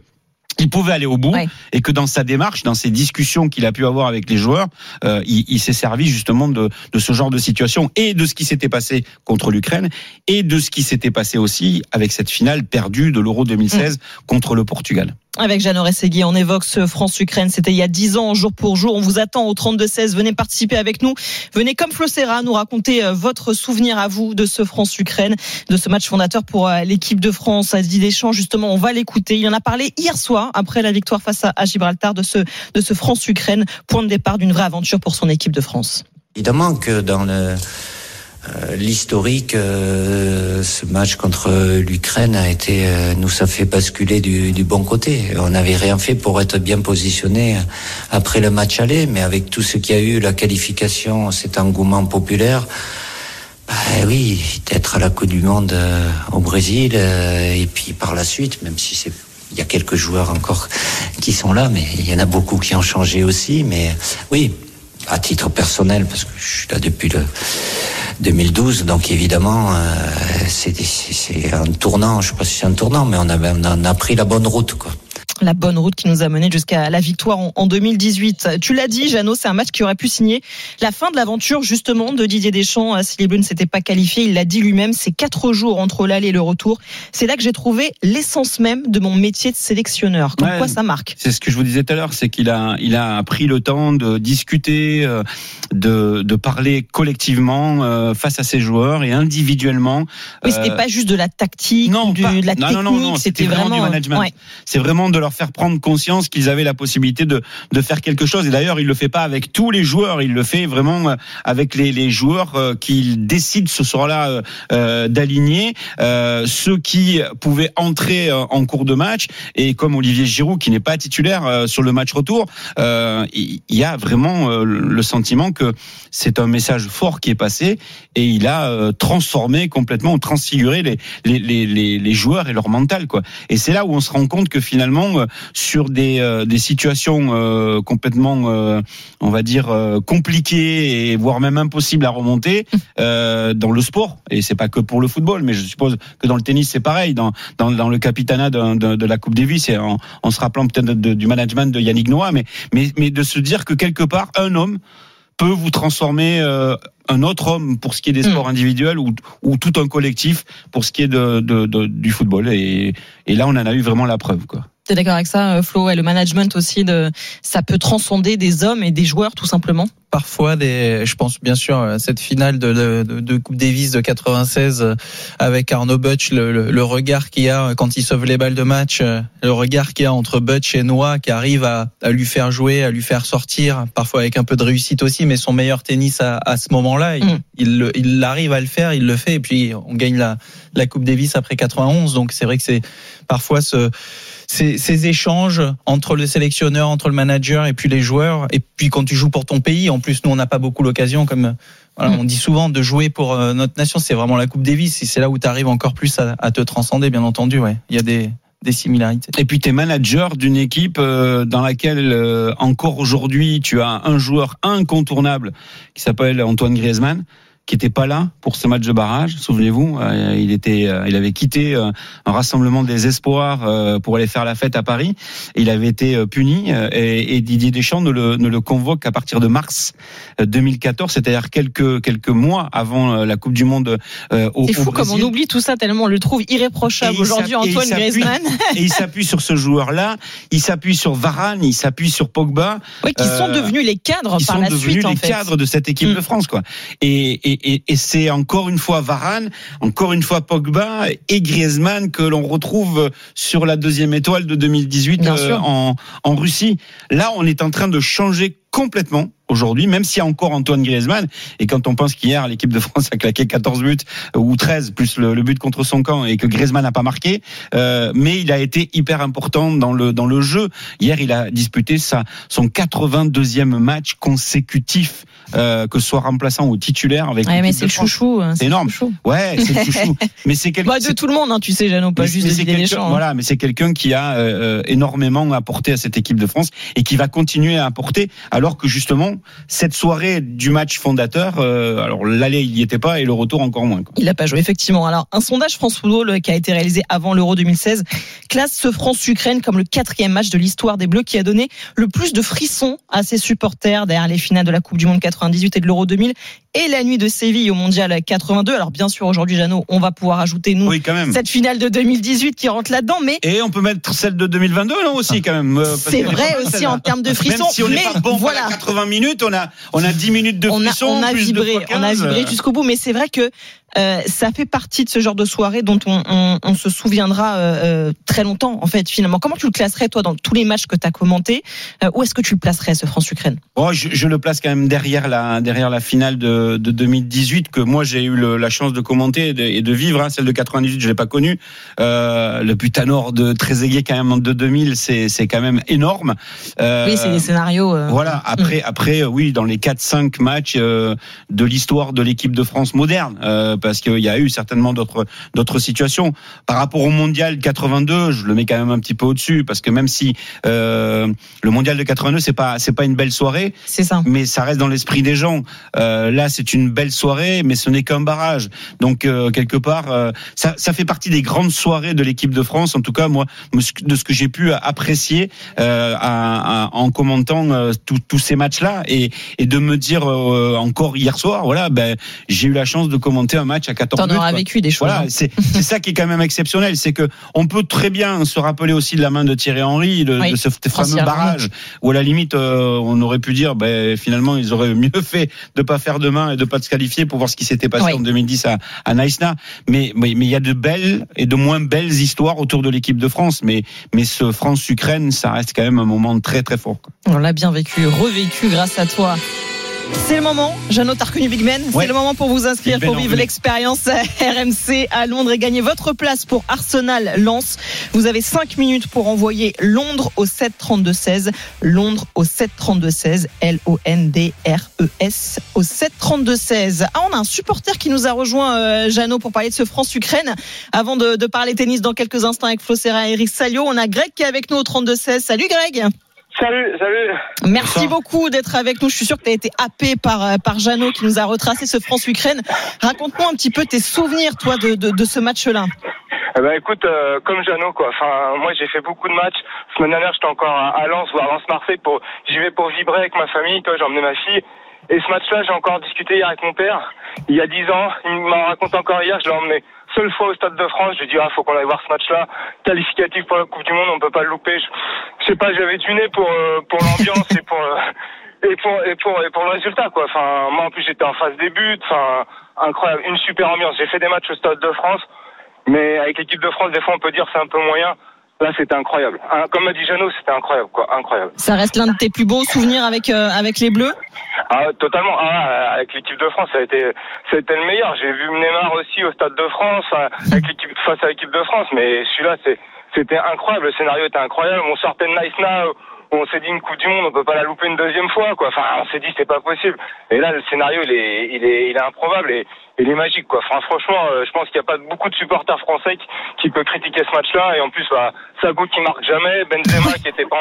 il pouvait aller au bout Ouais. et que dans sa démarche, dans ses discussions qu'il a pu avoir avec les joueurs, euh, il, il s'est servi justement de, de ce genre de situation et de ce qui s'était passé contre l'Ukraine et de ce qui s'était passé aussi avec cette finale perdue de l'Euro 2016 contre le Portugal. Avec Jeannot Rességui, on évoque ce France-Ukraine. C'était il y a 10 ans, jour pour jour. On vous attend au 32-16. Venez participer avec nous. Venez comme Flo Serra nous raconter euh, votre souvenir à vous de ce France-Ukraine, de ce match fondateur pour euh, l'équipe de France. Didier Deschamps, justement, on va l'écouter. Il en a parlé hier soir, après la victoire face à Gibraltar, de ce, de ce France-Ukraine. Point de départ d'une vraie aventure pour son équipe de France. Évidemment que dans le euh, l'historique, euh, ce match contre l'Ukraine a été, euh, nous ça fait basculer du, bon côté. On n'avait rien fait pour être bien positionné après le match aller, mais avec tout ce qu'il y a eu, la qualification, cet engouement populaire. Bah oui, d'être à la Coupe du Monde au Brésil et puis par la suite, même si c'est il y a quelques joueurs encore qui sont là, mais il y en a beaucoup qui ont changé aussi. Mais oui, à titre personnel, parce que je suis là depuis le 2012, donc évidemment, euh, c'est un tournant. Je sais pas si c'est un tournant, mais on a, a pris la bonne route. La bonne route qui nous a mené jusqu'à la victoire en 2018. Tu l'as dit, Jeannot, c'est un match qui aurait pu signer la fin de l'aventure justement de Didier Deschamps. Si les Bleus ne s'étaient pas qualifiés, il l'a dit lui-même, c'est quatre jours entre l'aller et le retour. C'est là que j'ai trouvé l'essence même de mon métier de sélectionneur. Comme quoi ça marque. C'est ce que je vous disais tout à l'heure, c'est qu'il a, il a pris le temps de discuter, euh, de, de parler collectivement euh, face à ses joueurs et individuellement. Oui, c'était euh, pas juste de la tactique, non, de la technique, c'était vraiment, du management. C'est vraiment de leur faire prendre conscience qu'ils avaient la possibilité de, de faire quelque chose. Et d'ailleurs, il le fait pas avec tous les joueurs, il le fait vraiment euh, avec les, les joueurs euh, qu'il décide ce soir-là euh, d'aligner, ceux qui pouvaient entrer en cours de match. Et comme Olivier Giroud, qui n'est pas titulaire sur le match retour, il y a vraiment le sentiment que c'est un message fort qui est passé et il a transformé complètement transfiguré les, les, les, les joueurs et leur mental. Quoi. Et c'est là où on se rend compte que finalement, sur des, des situations complètement, on va dire, compliqué et voire même impossible à remonter euh, dans le sport. Et c'est pas que pour le football, mais je suppose que dans le tennis c'est pareil. Dans, dans, dans le capitanat de, de, de, la Coupe Davis, et en, en se rappelant peut-être du management de Yannick Noah, mais, mais, mais de se dire que quelque part un homme peut vous transformer euh, un autre homme pour ce qui est des mm. sports individuels ou, ou tout un collectif pour ce qui est de, de, de du football. Et, et là, on en a eu vraiment la preuve. Quoi. T'es d'accord avec ça, euh, Flo? Et le management aussi, de, ça peut transcender des hommes et des joueurs, tout simplement? Parfois, des, je pense bien sûr à cette finale de, de, de Coupe Davis de 96 euh, avec Arnaud Butch, le, le, regard qu'il y a quand il sauve les balles de match, euh, le regard qu'il y a entre Butch et Noah qui arrive à, à, lui faire jouer, à lui faire sortir, parfois avec un peu de réussite aussi, mais son meilleur tennis à, à ce moment-là, il, mm. il, il, arrive à le faire, il le fait, et puis on gagne la, la Coupe Davis après 91. Donc c'est vrai que c'est parfois ce ces, ces, échanges entre le sélectionneur, entre le manager et puis les joueurs. Et puis quand tu joues pour ton pays, en plus nous on n'a pas beaucoup l'occasion, comme voilà, mm. on dit souvent de jouer pour euh, notre nation, c'est vraiment la Coupe Davis. Et c'est là où tu arrives encore plus à, à, te transcender, bien entendu. Ouais, il y a des Et puis tu es manager d'une équipe euh, dans laquelle euh, encore aujourd'hui tu as un joueur incontournable qui s'appelle Antoine Griezmann qui était pas là pour ce match de barrage. Souvenez-vous, euh, il était, euh, il avait quitté euh, un rassemblement des espoirs pour aller faire la fête à Paris. Il avait été puni et, et, Didier Deschamps ne le, ne le convoque qu'à partir de mars 2014, c'est-à-dire quelques quelques mois avant la Coupe du Monde au C'est fou comme on oublie tout ça tellement on le trouve irréprochable aujourd'hui Antoine Griezmann. [laughs] et il s'appuie sur ce joueur-là, il s'appuie sur Varane, il s'appuie sur Pogba. Oui, qui sont devenus les cadres par la suite. Qui sont devenus les cadres de cette équipe mm. de France, quoi. Et, et et, c'est encore une fois Varane, encore une fois Pogba et Griezmann que l'on retrouve sur la deuxième étoile de 2018 euh, en, en Russie. Là, on est en train de changer complètement aujourd'hui, même s'il y a encore Antoine Griezmann. Et quand on pense qu'hier, l'équipe de France a claqué 14 buts euh, ou 13 plus le, but contre son camp et que Griezmann n'a pas marqué, euh, mais il a été hyper important dans le dans le jeu. Hier, il a disputé sa son 82e match consécutif, euh, que ce soit remplaçant ou titulaire avec. Ouais, mais c'est le chouchou. Hein, c'est énorme. Chouchou. Ouais, c'est le chouchou. [laughs] mais c'est quelqu'un. Bah, de tout le monde, hein, tu sais, Jeannot, pas juste de Deschamps. Hein. Voilà, mais c'est quelqu'un qui a euh, énormément apporté à cette équipe de France et qui va continuer à apporter, alors que justement cette soirée du match fondateur, euh, alors l'aller il n'y était pas et le retour encore moins. Il n'a pas joué effectivement. Alors un sondage France Football euh, qui a été réalisé avant l'Euro 2016 classe ce France-Ukraine comme le quatrième match de l'histoire des Bleus qui a donné le plus de frissons à ses supporters derrière les finales de la Coupe du Monde 98 et de l'Euro 2000 et la nuit de Séville au Mondial 82. Alors bien sûr aujourd'hui Jeannot, on va pouvoir ajouter nous cette finale de 2018 qui rentre là-dedans, mais et on peut mettre celle de 2022 non aussi quand même. Euh, c'est vrai aussi en termes de frissons. Même si on n'est pas bon voilà. 80 minutes, on a on a 10 minutes de. On a, on a vibré, on a vibré jusqu'au bout, mais c'est vrai que euh, ça fait partie de ce genre de soirée dont on, on, on se souviendra euh, euh, très longtemps, en fait, finalement. Comment tu le classerais, toi, dans tous les matchs que tu as commentés euh, Où est-ce que tu le placerais, ce France-Ukraine oh, je, je, le place quand même derrière la, derrière la finale de, de 2018, que moi, j'ai eu le, la chance de commenter et de, et de vivre. Hein. Celle de 98, je l'ai pas connue. Euh, le butanor de Trezeguet, quand même, de 2000, c'est quand même énorme. oui, c'est des scénarios. Voilà. Après, mm. après, oui, dans les 4-5 matchs de l'histoire de l'équipe de France moderne parce qu'il y a eu certainement d'autres d'autres situations. Par rapport au mondial 82, je le mets quand même un petit peu au-dessus parce que même si euh, le mondial de 82 c'est pas c'est pas une belle soirée, C'est ça. mais ça reste dans l'esprit des gens. Euh, là, c'est une belle soirée, mais ce n'est qu'un barrage. Donc euh, quelque part, ça, ça fait partie des grandes soirées de l'équipe de France. En tout cas, moi, de ce que j'ai pu apprécier à- à- en commentant tous- ces matchs-là, et, et de me dire encore hier soir, voilà, ben j'ai eu la chance de commenter un match à 14 T'en auras vécu des choses. Voilà, hein. c'est ça qui est quand même exceptionnel, c'est que on peut très bien se rappeler aussi de la main de Thierry Henry, de, Oui, de ce fameux barrage, où à la limite euh, on aurait pu dire, ben finalement ils auraient mieux fait de pas faire de main et de pas se qualifier pour voir ce qui s'était passé Oui. en 2010 à, à Naïsna. Mais mais il y a de belles et de moins belles histoires autour de l'équipe de France, mais mais ce France-Ukraine, ça reste quand même un moment très très fort. On l'a bien vécu, revécu grâce à toi. C'est le moment, Jeannot, t'as reconnu Big Ben Ouais. C'est le moment pour vous inscrire, Big Ben pour vivre l'expérience [laughs] RMC à Londres et gagner votre place pour Arsenal Lens. Vous avez 5 minutes pour envoyer Londres au 732-16. Londres au 732-16. L-O-N-D-R-E-S au 732-16. Ah, on a un supporter qui nous a rejoint, euh, Jeannot, pour parler de ce France-Ukraine. Avant de, de parler tennis dans quelques instants avec Flo Serra et Eric Salio, on a Greg qui est avec nous au 32-16. Salut Greg Salut, salut. Merci beaucoup d'être avec nous. Je suis sûr que tu as été happé par, euh, par Jeannot qui nous a retracé ce France-Ukraine. Raconte-moi un petit peu tes souvenirs, toi, de, de, de ce match-là. Eh ben écoute, euh, comme Jeannot quoi. Enfin, moi j'ai fait beaucoup de matchs. La semaine dernière j'étais encore à, à Lens ou à Lens-Marseille pour, j'y vais pour vibrer avec ma famille. Toi, j'ai emmené ma fille. Et ce match-là, j'ai encore discuté hier avec mon père. Il y a dix ans, il m'en raconte encore hier. Je l'ai emmené seule fois au Stade de France. Je lui ai dit ah faut qu'on aille voir ce match-là. Qualificatif pour la Coupe du Monde, on peut pas le louper. Je, sais pas, j'avais du nez pour euh, pour l'ambiance et pour euh, et pour et pour et pour le résultat quoi. Enfin, moi en plus j'étais en phase des buts. Enfin, incroyable, une super ambiance. J'ai fait des matchs au Stade de France. Mais avec l'équipe de France, des fois, on peut dire c'est un peu moyen. Là, c'était incroyable. Comme a dit Jeannot, c'était incroyable, quoi. Incroyable. Ça reste l'un de tes plus beaux souvenirs avec, euh, avec les Bleus? Ah, totalement. Ah, avec l'équipe de France, ça a été, ça a été le meilleur. J'ai vu Neymar aussi au Stade de France, euh, avec l'équipe, face à l'équipe de France. Mais celui-là, c'est, c'était incroyable. Le scénario était incroyable. On sortait de Nice Now. On s'est dit une Coupe du Monde, on peut pas la louper une deuxième fois, quoi. Enfin, on s'est dit c'est pas possible. Et là, le scénario, il est, il est, il est improbable et il est magique, quoi. Enfin, franchement, euh, je pense qu'il n'y a pas beaucoup de supporters français qui, qui peut critiquer ce match-là. Et en plus, bah, Sago qui marque jamais, Benzema qui était pas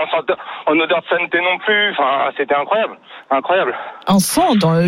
en, odeur de sainteté non plus. Enfin, c'était incroyable, incroyable. On sent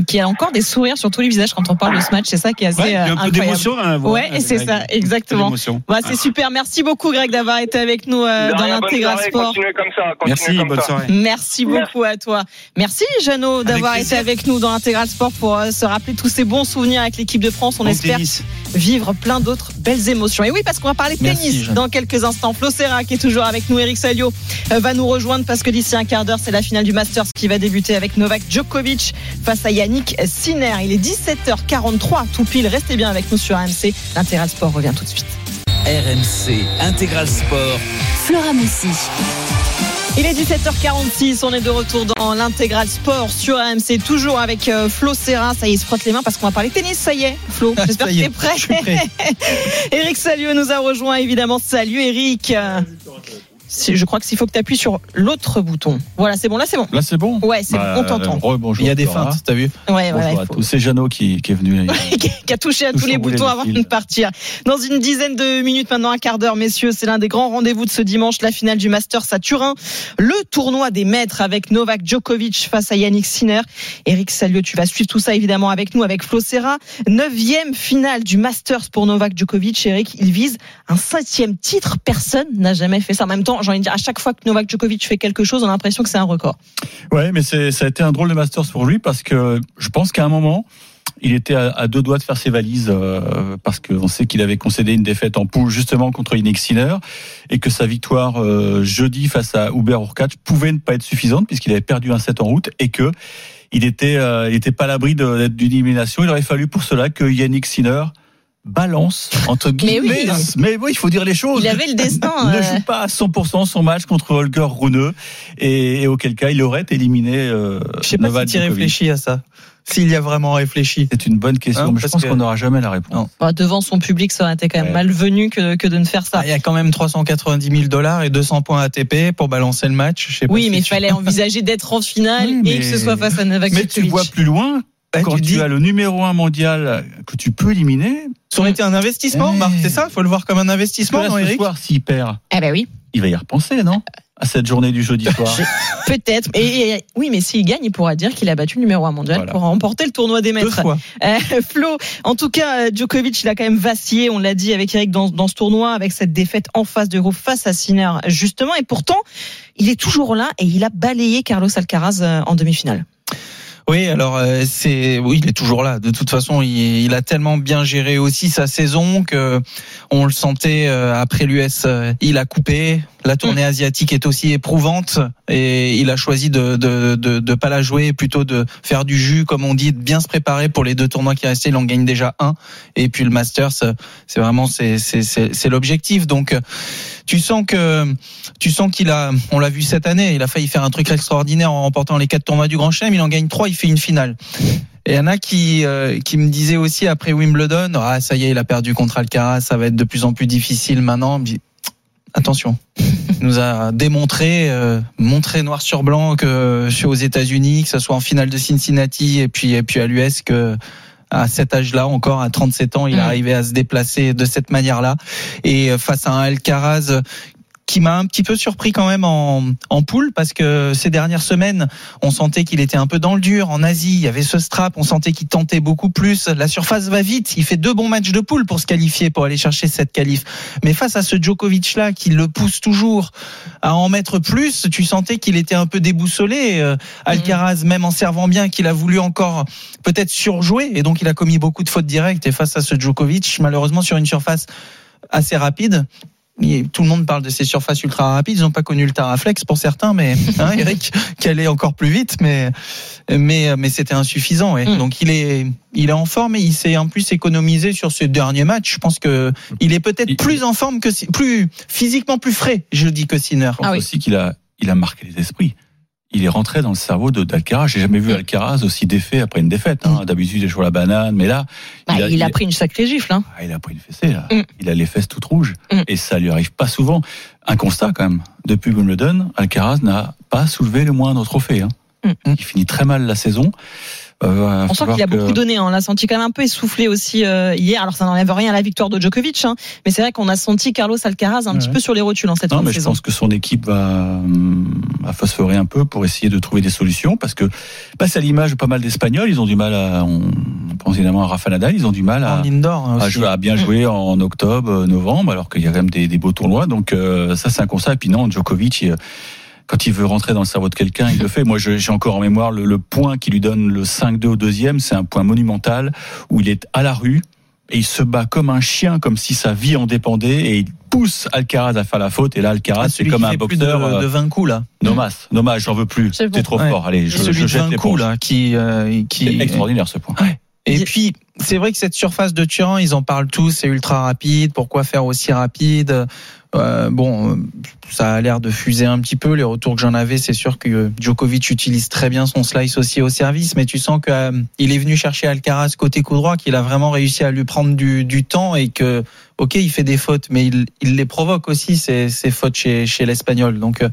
qu'il y a encore des sourires sur tous les visages quand on parle de ce match. C'est ça qui est assez Ouais, il y a euh, un peu incroyable. d'émotion voix. Ouais, et c'est Avec- ça, peu exactement. d'émotion. Bah, c'est super. Merci beaucoup, Greg, d'avoir été avec nous euh, dans l'intégral sport. Continuez comme ça. Continuez Merci, comme bonne ça. soirée. Merci beaucoup à toi. Merci Jeannot d'avoir été avec nous dans l'intégral sport pour euh, se rappeler tous ces bons souvenirs avec l'équipe de France. On Bon espère tennis. vivre plein d'autres belles émotions. Et oui, parce qu'on va parler Merci, tennis dans quelques instants. Flo Serra, qui est toujours avec nous, Eric Salio, euh, va nous rejoindre parce que d'ici un quart d'heure, c'est la finale du Masters qui va débuter avec Novak Djokovic face à Yannick Sinner. Il est 17h43, tout pile. Restez bien avec nous sur AMC. L'intégral sport revient tout de suite. RMC Intégral Sport. Flora Messi. Il est 17h46, on est de retour dans l'intégral sport sur AMC, toujours avec euh, Flo Serra. Ça y est, il se frotte les mains parce qu'on va parler tennis. Ça y est, Flo, j'espère Ça que t'es prêt. je suis prêt. [laughs] Eric Salio nous a rejoint évidemment. Salut Eric. Euh, Je crois que s'il faut que tu appuies sur l'autre bouton. Voilà, c'est bon, là c'est bon. Là, c'est bon? Ouais, c'est bon, on t'entend. Il y a des feintes, t'as vu? Ouais, Bonjour faut- tous. C'est Jeannot qui, qui est venu. [laughs] qui qui a touché à tous les boutons avant de partir. Dans une dizaine de minutes, maintenant un quart d'heure, messieurs, c'est l'un des grands rendez-vous de ce dimanche, la finale du Masters à Turin, le tournoi des maîtres avec Novak Djokovic face à Yannick Sinner. Eric Salio, tu vas suivre tout ça évidemment avec nous, avec Flo Serra. Neuvième finale du Masters pour Novak Djokovic. Eric, il vise un septième titre. Personne n'a jamais fait ça. En même temps, j'ai envie de dire, à chaque fois que Novak Djokovic fait quelque chose, on a l'impression que c'est un record. Ouais, mais ça a été un drôle de Masters pour lui parce que je pense qu'à un moment, il était à, deux doigts de faire ses valises euh, parce qu'on sait qu'il avait concédé une défaite en poule justement contre Yannick Sinner et que sa victoire euh, jeudi face à Uber Urkacz pouvait ne pas être suffisante puisqu'il avait perdu un set en route et que il était, euh, il était pas à l'abri d'une élimination. Il aurait fallu pour cela que Yannick Sinner balance entre Mais oui. guillemets. Mais oui, il faut dire les choses. Il avait le destin. ne euh, joue pas à 100% son match contre Holger Rune et, et auquel cas il aurait éliminé euh, Je sais pas Novak si tu Djokovic. réfléchis à ça. S'il y a vraiment réfléchi. C'est une bonne question, Hein, mais je pense qu'on n'aura jamais la réponse. Non. bah, devant son public, ça aurait été quand même Ouais. malvenu que, que de ne faire ça. Ah, Il y a quand même 390 000 dollars et 200 points ATP pour balancer le match. Je sais pas Oui, mais il tu- fallait [laughs] envisager d'être en finale Oui, et mais- que ce soit face à Novak Mais tu Djokovic. vois plus loin quand tu tu, dis- as le numéro un mondial que tu peux éliminer, Ça aurait été un investissement, Eh. Marc, c'est ça? Faut le voir comme un investissement, là, non, ce Eric soir, s'il perd, Eh ben oui, il va y repenser, non? À cette journée du jeudi soir. peut-être. Et, et- oui, mais s'il gagne, il pourra dire qu'il a battu le numéro 1 mondial Voilà. pour remporter le tournoi des Deux maîtres. fois. Euh, Flo, en tout cas, euh, Djokovic, il a quand même vacillé, on l'a dit avec Eric dans, dans ce tournoi, avec cette défaite en face de groupe face à Sinner, justement. Et pourtant, il est toujours là et il a balayé Carlos Alcaraz euh, en demi-finale. Oui, alors euh, c'est oui, il est toujours là. De toute façon, il, il a tellement bien géré aussi sa saison que on le sentait euh, après l'US, euh, il a coupé. La tournée asiatique est aussi éprouvante et il a choisi de de, de de pas la jouer, plutôt de faire du jus, comme on dit, de bien se préparer pour les deux tournois qui restaient. Il en gagne déjà un et puis le Masters, c'est vraiment c'est c'est l'objectif. Donc tu sens que tu sens qu'il a, on l'a vu cette année, il a failli faire un truc extraordinaire en remportant les quatre tournois du Grand Chelem. Il en gagne trois, il fait une finale. Et il y en a qui euh, qui me disaient aussi après Wimbledon, ah ça y est, il a perdu contre Alcaraz, ça va être de plus en plus difficile maintenant. Attention, nous a démontré, euh, montré noir sur blanc que je suis aux États-Unis, que ce soit en finale de Cincinnati et puis et puis à l'US que à cet âge-là, encore à 37 ans, il Mm. arrivait à se déplacer de cette manière-là. Et euh, face à un Alcaraz qui m'a un petit peu surpris quand même en, en poule parce que ces dernières semaines, on sentait qu'il était un peu dans le dur. En Asie, il y avait ce strap, on sentait qu'il tentait beaucoup plus. La surface va vite. Il fait deux bons matchs de poule pour se qualifier, pour aller chercher cette qualif. Mais face à ce Djokovic-là qui le pousse toujours à en mettre plus, tu sentais qu'il était un peu déboussolé. Euh, Alcaraz, même en servant bien, qu'il a voulu encore peut-être surjouer et donc il a commis beaucoup de fautes directes. Et face à ce Djokovic, malheureusement sur une surface assez rapide, tout le monde parle de ces surfaces ultra rapides. Ils n'ont pas connu le Taraflex pour certains, mais [laughs] hein, Eric, qui allait encore plus vite, mais mais mais c'était insuffisant. ouais. Mm. Donc il est il est en forme et il s'est en plus économisé sur ce dernier match. Je pense que il est peut-être Il- plus en forme que plus physiquement plus frais, je dis que Sinner. Je pense Ah oui. aussi qu'il a, il a marqué les esprits. Il est rentré dans le cerveau de d'Alcaraz. J'ai jamais vu Mm. Alcaraz aussi défait après une défaite. Hein. D'habitude, il est sur la banane, mais là, Bah, il, a, il- pris une sacrée gifle. Hein. ah, il a pris une fessée. Là. Mm. Il a les fesses toutes rouges Mm. et ça lui arrive pas souvent. Un constat quand même. Depuis Wimbledon, Alcaraz n'a pas soulevé le moindre trophée. Hein. Mm. Il finit très mal la saison. Euh, On sent qu'il a que- beaucoup donné. hein. On l'a senti quand même un peu essoufflé aussi euh, hier. Alors ça n'enlève rien à la victoire de Djokovic, hein. mais c'est vrai qu'on a senti Carlos Alcaraz un Ouais. petit peu sur les rotules en cette Non, fin de mais je saison. pense que son équipe va, hum, va phosphorer un peu pour essayer de trouver des solutions parce que bah, c'est à l'image de pas mal d'Espagnols. Ils ont du mal à, on pense évidemment à Rafa Nadal, ils ont du mal à, En indoor hein, à, aussi. jouer- à bien jouer en octobre, euh, novembre, alors qu'il y a quand même des, des beaux tournois. Donc euh, ça c'est un constat. Et puis non, Djokovic, il- quand il veut rentrer dans le cerveau de quelqu'un, il le fait. Moi, j'ai encore en mémoire le, le point qui lui donne le 5-2 au deuxième. C'est un point monumental où il est à la rue et il se bat comme un chien, comme si sa vie en dépendait et il pousse Alcaraz à faire la faute. Et là, Alcaraz, Ah, c'est comme un fait plus boxeur. de, euh, de 20 coups là. Nomas, Nomas, j'en veux plus. C'est bon. T'es trop Ouais. fort. Allez, je, Celui je de jette 20 les coups là, qui euh, C'est qui extraordinaire ce point. Et Il- puis, c'est vrai que cette surface de Turin, ils en parlent tous, c'est ultra rapide, pourquoi faire aussi rapide? Euh, Bon, euh, ça a l'air de fuser un petit peu, les retours que j'en avais, c'est sûr que Djokovic utilise très bien son slice aussi au service, mais tu sens qu'il est venu chercher Alcaraz côté coup droit, qu'il a vraiment réussi à lui prendre du, du temps et que, ok, il fait des fautes, mais il, il les provoque aussi, ces, ces fautes chez, chez l'Espagnol. Donc, euh,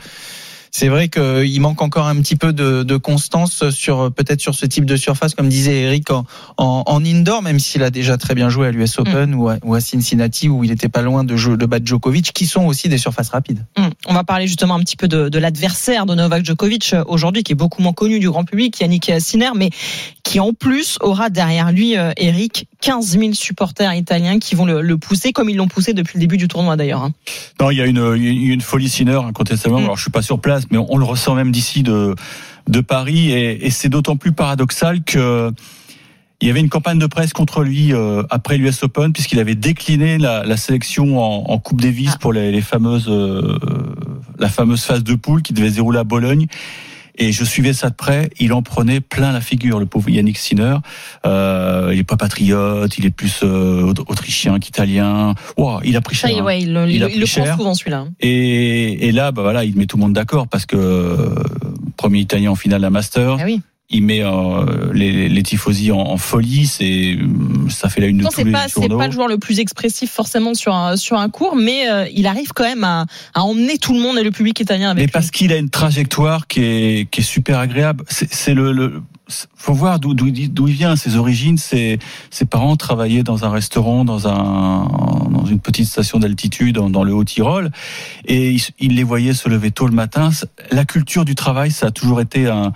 c'est vrai qu'il manque encore un petit peu de, de constance sur peut-être sur ce type de surface, comme disait Eric en, en, en indoor, même s'il a déjà très bien joué à l'US Open ou, à, ou à Cincinnati où il était pas loin de, jeu, de battre Djokovic, qui sont aussi des surfaces rapides. Hum, On va parler justement un petit peu de, de l'adversaire de Novak Djokovic euh, aujourd'hui, qui est beaucoup moins connu du grand public, Yannick Sinner, mais qui en plus aura derrière lui, euh, Eric, 15 000 supporters italiens qui vont le, le pousser, comme ils l'ont poussé depuis le début du tournoi d'ailleurs. hein. Non, il y a une, folie Sinner incontestablement. Mm. Alors je suis pas sur place, mais on le ressent même d'ici de de Paris, et, et c'est d'autant plus paradoxal que il y avait une campagne de presse contre lui euh, après l'US Open puisqu'il avait décliné la, la sélection en, en Coupe Davis Ah. pour les, les fameuses euh, la fameuse phase de poule qui devait se dérouler à Bologne. Et je suivais ça de près. Il en prenait plein la figure, le pauvre Yannick Sinner. Euh, il est pas patriote, il est plus euh, autrichien qu'italien. Wow, il a pris cher. Hein. ouais, il, Il il- a il le pris prend cher. souvent celui-là. Et, et là, bah voilà, il met tout le monde d'accord parce que euh, premier Italien en finale à Master, Ah oui. Il met euh, les, les tifosi en, en folie. C'est ça fait la une de Non, tous c'est les pas, c'est pas le joueur le plus expressif forcément sur un, sur un cours, mais euh, il arrive quand même à, à emmener tout le monde et le public italien avec Mais lui. parce qu'il a une trajectoire qui est, qui est super agréable. C'est c'est le, le faut voir d'où il vient, ses origines. Ses, parents travaillaient dans un restaurant, dans un dans une petite station d'altitude dans, le Haut-Tyrol, et il, les voyait se lever tôt le matin. La culture du travail, ça a toujours été un,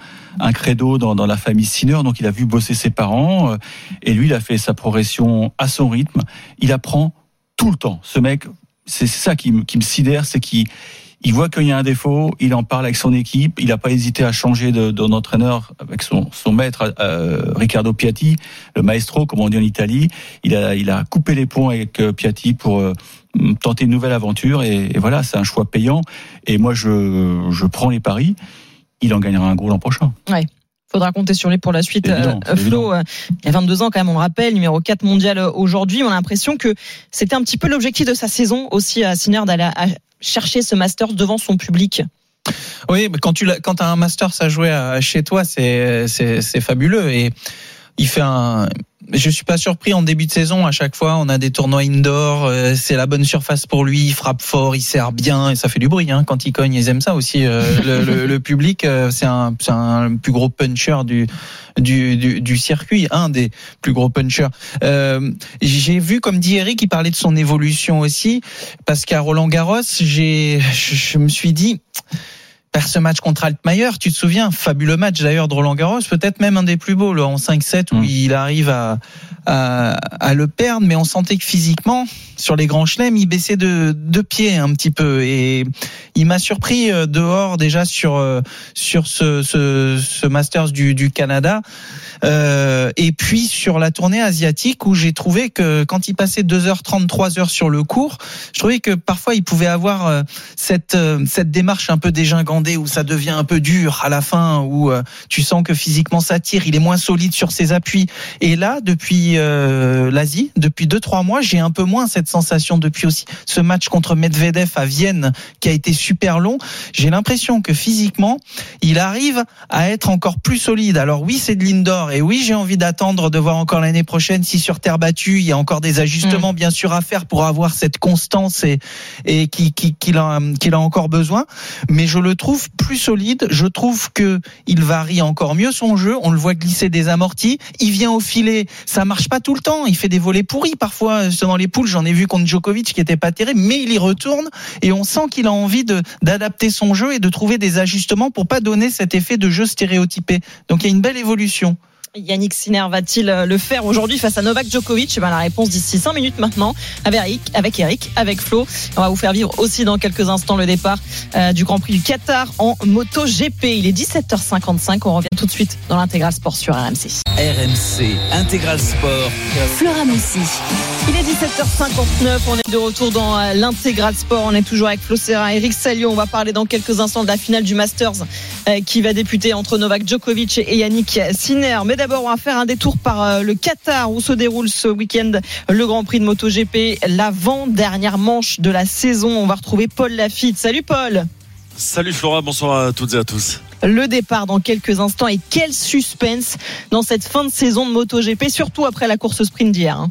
credo dans, la famille Sinner. Donc il a vu bosser ses parents, euh, et lui, il a fait sa progression à son rythme. Il apprend tout le temps. Ce mec, c'est ça qui, qui me sidère, c'est qu'il il voit qu'il y a un défaut, il en parle avec son équipe, il n'a pas hésité à changer de- de- d'entraîneur avec son, maître euh, Riccardo Piatti, le maestro comme on dit en Italie. Il a, coupé les ponts avec euh, Piatti pour euh, tenter une nouvelle aventure et, voilà, c'est un choix payant. Et moi, je, je prends les paris. Il en gagnera un gros l'an prochain. Faudra compter sur lui pour la suite. Évident, Euh, Flo, euh, il y a 22 ans quand même, on le rappelle, numéro 4 mondial euh, aujourd'hui. On a l'impression que c'était un petit peu l'objectif de sa saison aussi à Sinner d'aller chercher ce Masters devant son public. Oui, mais quand tu l'as- quand as un Masters à jouer à- chez toi, c'est fabuleux et il fait un. Je suis pas surpris en début de saison. À chaque fois, on a des tournois indoor. euh, C'est la bonne surface pour lui. Il frappe fort, il sert bien et ça fait du bruit hein, quand il cogne. Ils aiment ça aussi. euh, le, le- [laughs] le public, euh, c'est un, c'est un plus gros puncher du, du, du, du circuit, un des plus gros punchers. Euh, j'ai vu, comme dit Eric, il parlait de son évolution aussi, parce qu'à Roland Garros, j'ai, je, je me suis dit perd ce match contre Altmaier, tu te souviens, fabuleux match d'ailleurs de Roland Garros, peut-être même un des plus beaux, le en 5-7 où Mm. il arrive à, à, à le perdre, mais on sentait que physiquement, sur les grands chelems, il baissait de deux pieds un petit peu et il m'a surpris euh, dehors déjà sur euh, sur ce, ce, ce Masters du, du Canada euh, et puis sur la tournée asiatique où j'ai trouvé que quand il passait 2h30 3h sur le cours je trouvais que parfois il pouvait avoir euh, cette euh, cette démarche un peu dégingandée où ça devient un peu dur à la fin où tu sens que physiquement ça tire il est moins solide sur ses appuis. Et là depuis l'Asie depuis deux trois mois j'ai un peu moins cette sensation depuis aussi. Ce match contre Medvedev à Vienne qui a été super long j'ai l'impression que physiquement il arrive à être encore plus solide. Alors oui c'est de l'indoor et oui j'ai envie d'attendre de voir encore l'année prochaine si sur terre battue il y a encore des ajustements bien sûr à faire pour avoir cette constance et et qui qui qu'il a qu'il a encore besoin. Mais je le trouve plus solide. Je trouve que il varie encore mieux son jeu. On le voit glisser des amortis. Il vient au filet. Ça marche pas tout le temps. Il fait des volets pourris parfois. Dans les poules j'en ai vu contre Djokovic qui était pas terrible mais il y retourne et on sent qu'il a envie d'adapter son jeu et de trouver des ajustements pour pas donner cet effet de jeu stéréotypé. Donc il y a une belle évolution Yannick Sinner va-t-il euh, le faire aujourd'hui face à Novak Djokovic? Eh ben, La réponse d'ici 5 minutes maintenant avec Eric, avec Eric, avec Flo. On va vous faire vivre aussi dans quelques instants le départ euh, du Grand Prix du Qatar en moto GP. Il est 17h55. On revient tout de suite dans l'intégral sport sur RMC. RMC Intégral Sport. Flora Messi. Il est 17h59, on est de retour dans euh, l'intégral sport, on est toujours avec Flo Serra, Eric Salio, on va parler dans quelques instants de la finale du Masters euh, qui va débuter entre Novak Djokovic et Yannick Sinner. Mais d'abord, on va faire un détour par euh, le Qatar où se déroule ce week-end le Grand Prix de MotoGP, l'avant-dernière manche de la saison. On va retrouver Paul Lafitte. Salut Paul Salut Flora, bonsoir à toutes et à tous. le départ dans quelques instants et quel suspense dans cette fin de saison de MotoGP, surtout après la course sprint d'hier.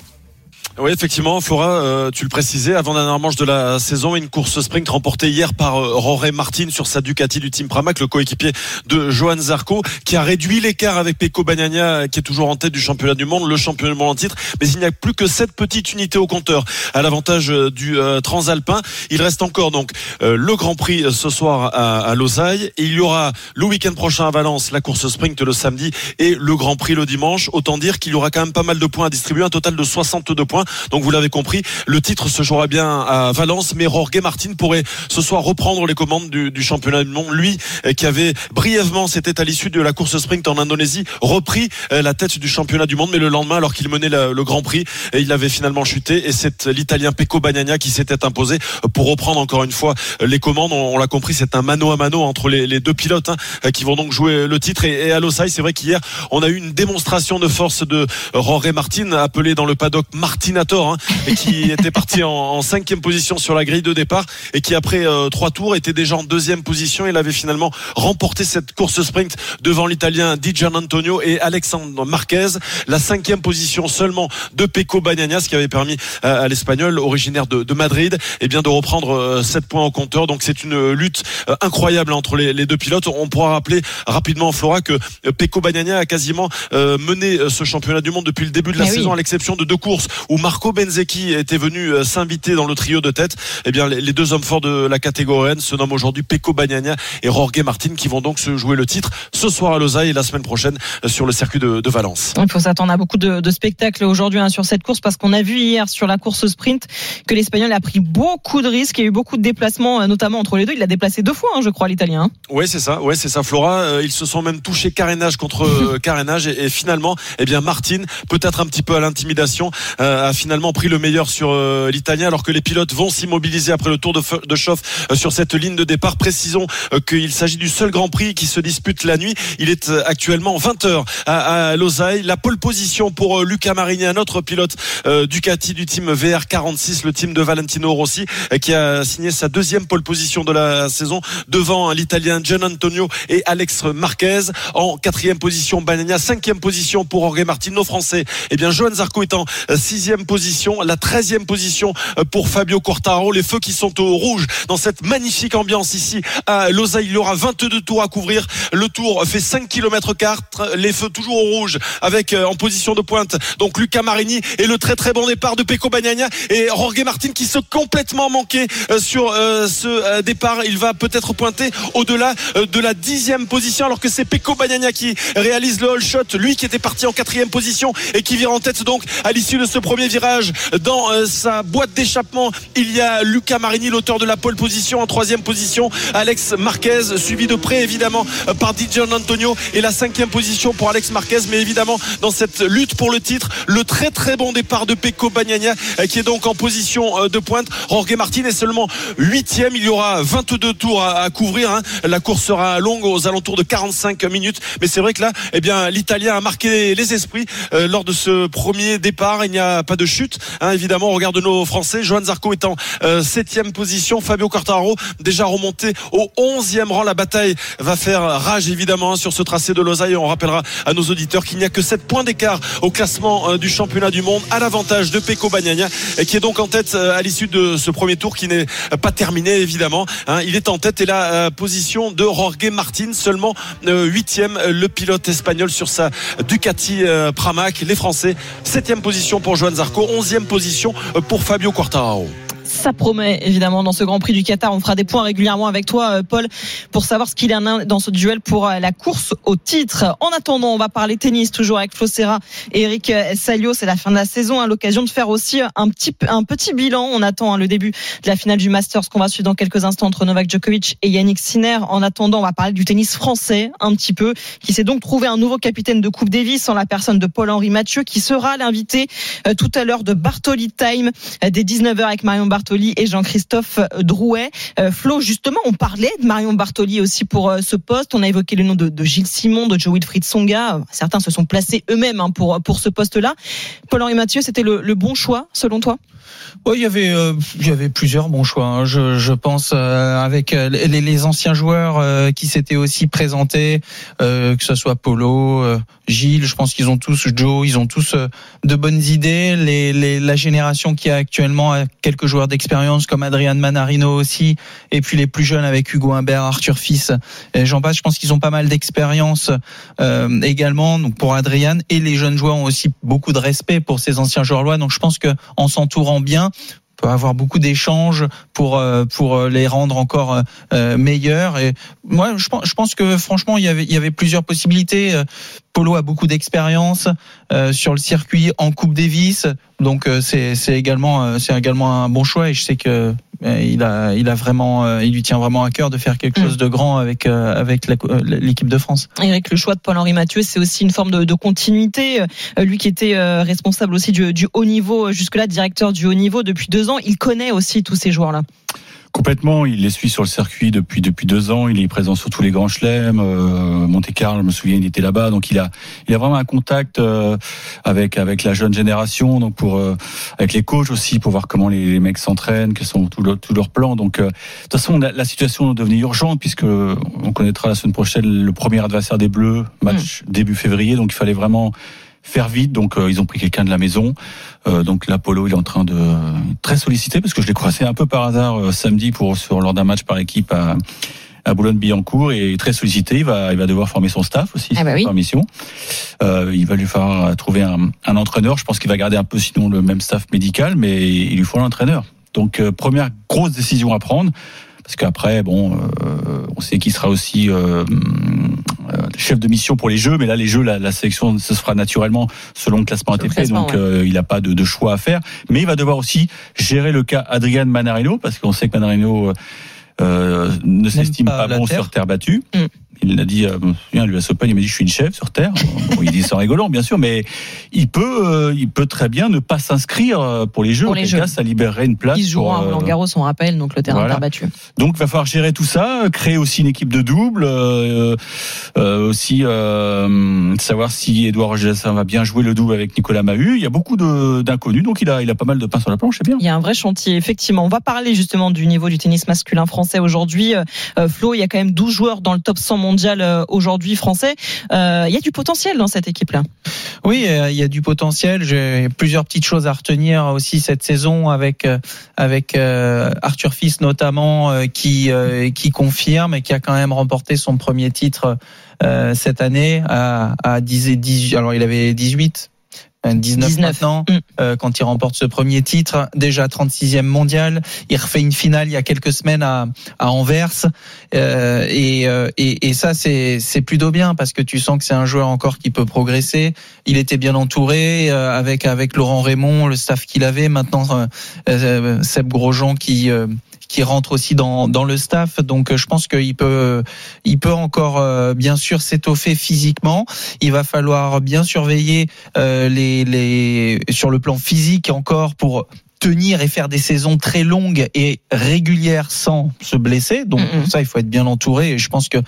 Oui, effectivement, Flora, euh, tu le précisais, avant dernière manche de la saison, une course sprint remportée hier par euh, Roré Martin sur sa Ducati du Team Pramac, le coéquipier de Johan Zarco, qui a réduit l'écart avec Pecco Bagnaia, qui est toujours en tête du championnat du monde, le champion du monde en titre. Mais il n'y a plus que sept petites unités au compteur à l'avantage euh, du Transalpin. Il reste encore donc le Grand Prix ce soir à. Et il y aura le week-end prochain à Valence la course sprint le samedi et le Grand Prix le dimanche. Autant dire qu'il y aura quand même pas mal de points à distribuer, un total de 62 points. Donc vous l'avez compris, le titre se jouera bien à Valence, mais Jorge Martin pourrait ce soir reprendre les commandes du, championnat du monde. Lui euh, qui avait brièvement, c'était à l'issue de la course sprint en Indonésie, repris euh, la tête du championnat du monde, mais le lendemain, alors qu'il menait le Grand Prix, et il avait finalement chuté. Et c'est l'Italien Pecco Bagnaia qui s'était imposé pour reprendre encore une fois euh, les commandes. On, l'a compris, c'est un mano à mano entre les, deux pilotes hein, euh, qui vont donc jouer le titre. Et, à Losail, c'est vrai qu'hier, on a eu une démonstration de force de Jorge Martin, appelé dans le paddock Martin Hein, et qui [laughs] était parti en, en, cinquième position sur la grille de départ et qui après euh, trois tours était déjà en deuxième position. Il avait finalement remporté cette course sprint devant l'Italien Di Gian Antonio et Alexandre Marquez. La cinquième position seulement de Pecco Bagnaia, ce qui avait permis à, l'Espagnol originaire de, de Madrid, et eh bien de reprendre 7 points au compteur. Donc c'est une lutte incroyable entre les, les, deux pilotes. On pourra rappeler rapidement Flora que Pecco Bagnaia a quasiment mené ce championnat du monde depuis le début de la saison, à l'exception de deux courses où Marco Benzecchi était venu euh, s'inviter dans le trio de tête. Eh bien, les deux hommes forts de la catégorie N se nomment aujourd'hui Pecco Bagnaia et Jorge Martin qui vont donc se jouer le titre ce soir à Lausanne et la semaine prochaine euh, sur le circuit de, de Valence. Il faut s'attendre à beaucoup de, de spectacles aujourd'hui hein, sur cette course parce qu'on a vu hier sur la course sprint que l'Espagnol a pris beaucoup de risques. Il y a eu beaucoup de déplacements, euh, notamment entre les deux. Il l'a déplacé deux fois, hein, je crois, l'Italien. Hein. Oui, c'est ça. Ouais, c'est ça, Flora. Ils se sont même touchés carénage contre [laughs] carénage et, et, finalement, eh bien, Martin, peut-être un petit peu à l'intimidation, a finalement pris le meilleur sur euh, l'Italien alors que les pilotes vont s'immobiliser après le tour de, de chauffe euh, sur cette ligne de départ. Précisons euh, qu'il s'agit du seul Grand Prix qui se dispute la nuit. Il est actuellement 20h à, à Losail. La pole position pour Luca Marini, un autre pilote Ducati du team VR46, le team de Valentino Rossi, qui a signé sa deuxième pole position de la saison devant l'Italien Gian Antonio et Alex Marquez. En quatrième position, Banania. Cinquième position pour Jorge Martino français. Eh bien, Johan Zarco est en sixième position. La treizième position euh, pour Fabio Quartaro. Les feux qui sont au rouge dans cette magnifique ambiance ici à Lausanne. Il y aura 22 tours à couvrir. Le tour fait 5 km 4. Les feux toujours au rouge avec euh, en position de pointe. Donc Luca Marini et le très très bon départ de Pecco Bagnaia et Jorge Martin qui se complètement manqué euh, sur ce départ. Il va peut-être pointer au-delà de la dixième position alors que c'est Pecco Bagnaia qui réalise le all shot. Lui qui était parti en quatrième position et qui vire en tête donc à l'issue de ce premier dans euh, sa boîte d'échappement. Il y a Luca Marini, l'auteur de la pole position, en troisième position. Alex Marquez, suivi de près évidemment euh, par Dijon Antonio et la cinquième position pour Alex Marquez. Mais évidemment, dans cette lutte pour le titre, le très très bon départ de Pecco Bagnaia euh, qui est donc en position de pointe. Jorge Martin est seulement huitième. Il y aura 22 tours à, couvrir. Hein. La course sera longue aux alentours de 45 minutes. Mais c'est vrai que là, eh bien, l'Italien a marqué les esprits lors de ce premier départ. Il n'y a pas de chute. Hein, évidemment, on regarde nos Français. Johan Zarco est en euh, septième position. Fabio Quartaro déjà remonté au onzième rang. La bataille va faire rage évidemment hein, sur ce tracé de Lausanne. On rappellera à nos auditeurs qu'il n'y a que 7 points d'écart au classement euh, du championnat du monde à l'avantage de Pecco Bagnaia qui est donc en tête euh, à l'issue de ce premier tour qui n'est pas terminé évidemment. Hein. il est en tête et la position de Jorge Martin seulement huitième le pilote espagnol sur sa Ducati Pramac. Les Français septième position pour Johan Zarco, onzième position pour Fabio Quartararo ça promet évidemment dans ce Grand Prix du Qatar. On fera des points régulièrement avec toi, euh, Paul, pour savoir ce qu'il y a dans ce duel pour euh, la course au titre. En attendant, on va parler tennis toujours avec Flo Serra et Eric euh, Salio. C'est la fin de la saison, à hein, l'occasion de faire aussi un petit un petit bilan. On attend hein, le début de la finale du Masters qu'on va suivre dans quelques instants entre Novak Djokovic et Yannick Sinner. En attendant, on va parler du tennis français un petit peu, qui s'est donc trouvé un nouveau capitaine de Coupe Davis en la personne de Paul-Henri Mathieu, qui sera l'invité tout à l'heure de Bartoli Time dès 19h avec Marion Bartoli et Jean-Christophe Drouet. Euh, Flo, justement, on parlait de Marion Bartoli aussi pour euh, ce poste. On a évoqué le nom de, Gilles Simon, de Joe Wilfried Songa. Certains se sont placés eux-mêmes hein, pour, pour ce poste-là. Paul-Henri Mathieu, c'était le bon choix, selon toi? Il y avait, euh, il y avait plusieurs bons choix. Hein. Je, pense euh, avec euh, les, anciens joueurs qui s'étaient aussi présentés, que ce soit Polo, Gilles. Je pense qu'ils ont tous Joe, ils ont tous de bonnes idées. La génération qui a actuellement quelques joueurs d'expérience comme Adrian Manarino aussi, et puis les plus jeunes avec Hugo Humbert, Arthur Fils, j'en passe. Je pense qu'ils ont pas mal d'expérience également. Donc pour Adrian et les jeunes joueurs ont aussi beaucoup de respect pour ces anciens joueurs lois. Donc je pense que en s'entourant bien, peut avoir beaucoup d'échanges pour euh, pour euh, les rendre encore euh, meilleurs. Et moi je pense que franchement il y avait plusieurs possibilités Polo a beaucoup d'expérience sur le circuit en Coupe Davis. Donc c'est c'est également c'est également un bon choix et je sais que il a, il a vraiment, euh, il lui tient vraiment à cœur de faire quelque mm. chose de grand avec euh, avec l'équipe de France. Eric, le choix de Paul-Henri Mathieu, c'est aussi une forme de, de, continuité. Lui qui était responsable aussi du, du haut niveau jusque-là, directeur du haut niveau depuis deux ans, il connaît aussi tous ces joueurs-là. Complètement, il les suit sur le circuit depuis depuis deux ans. Il est présent sur tous les grands chelems. Euh, Monte Carlo, je me souviens, il était là-bas, donc il a il a vraiment un contact euh, avec avec la jeune génération, donc pour euh, avec les coachs aussi pour voir comment les, les mecs s'entraînent, quels sont tous leurs plans. Donc euh, de toute façon, la, la situation est devenue urgente puisque on connaîtra la semaine prochaine le premier adversaire des Bleus, match début février, donc il fallait vraiment faire vite. Donc euh, ils ont pris quelqu'un de la maison. Euh, donc l'Apollo, il est en train de très sollicité parce que je l'ai croisé un peu par hasard euh, samedi pour sur lors d'un match par équipe à à Boulogne-Billancourt et très sollicité. Il va, il va devoir former son staff aussi, Ah bah c'est oui. par mission. Euh, il va lui falloir trouver un, un entraîneur. Je pense qu'il va garder un peu sinon le même staff médical, mais il lui faut un entraîneur. Donc euh, première grosse décision à prendre, parce qu'après, bon, euh, on sait qu'il sera aussi euh, euh, chef de mission pour les Jeux, mais là les Jeux, la, la sélection se fera naturellement selon le classement ATP, classement, donc ouais. euh, il n'a pas de, de choix à faire. Mais il va devoir aussi gérer le cas Adrian Manarino, parce qu'on sait que Manarino euh, ne s'estime pas bon terre. sur terre battue. Mm. Il l'a dit, euh, à l'US Open, il m'a dit, je suis une chef sur terre. Bon, il dit ça en rigolant, bien sûr, mais il peut, euh, il peut très bien ne pas s'inscrire euh, pour les Jeux. Pour les Jeux. cas, ça libérerait une place. Ils joueront à euh, Roland Garros, on rappelle, donc le terrain voilà. battu. donc, il va falloir gérer tout ça, créer aussi une équipe de double, euh, euh, aussi euh, savoir si Edouard Rogessin va bien jouer le double avec Nicolas Mahut. Il y a beaucoup d'inconnus, donc il a, il a pas mal de pain sur la planche, c'est bien. Il y a un vrai chantier, effectivement. On va parler justement du niveau du tennis masculin français aujourd'hui. Euh, euh, Flo, il y a quand même 12 joueurs dans le top 100 mondial euh, aujourd'hui français. Euh, il y a du potentiel dans cette équipe-là. Oui, euh, il y a du potentiel. J'ai plusieurs petites choses à retenir aussi cette saison avec euh, avec euh, Arthur Fils notamment euh, qui euh, qui confirme et qui a quand même remporté son premier titre euh, cette année à, à 10 et 18. Alors il avait 18. Euh, 19, 19. maintenant, Mm. euh, quand il remporte ce premier titre, déjà 36e mondial. Il refait une finale il y a quelques semaines à, à Anvers, euh, et, euh, et, et ça c'est c'est plutôt bien parce que tu sens que c'est un joueur encore qui peut progresser. Il était bien entouré euh, avec avec Laurent Raymond, le staff qu'il avait. Maintenant, euh, euh, Seb Grosjean qui euh, qui rentre aussi dans dans le staff. Donc euh, je pense qu'il peut il peut encore euh, bien sûr s'étoffer physiquement. Il va falloir bien surveiller euh, les les sur le plan physique encore pour tenir et faire des saisons très longues et régulières sans se blesser. Donc pour ça, il faut être bien entouré. Et je pense que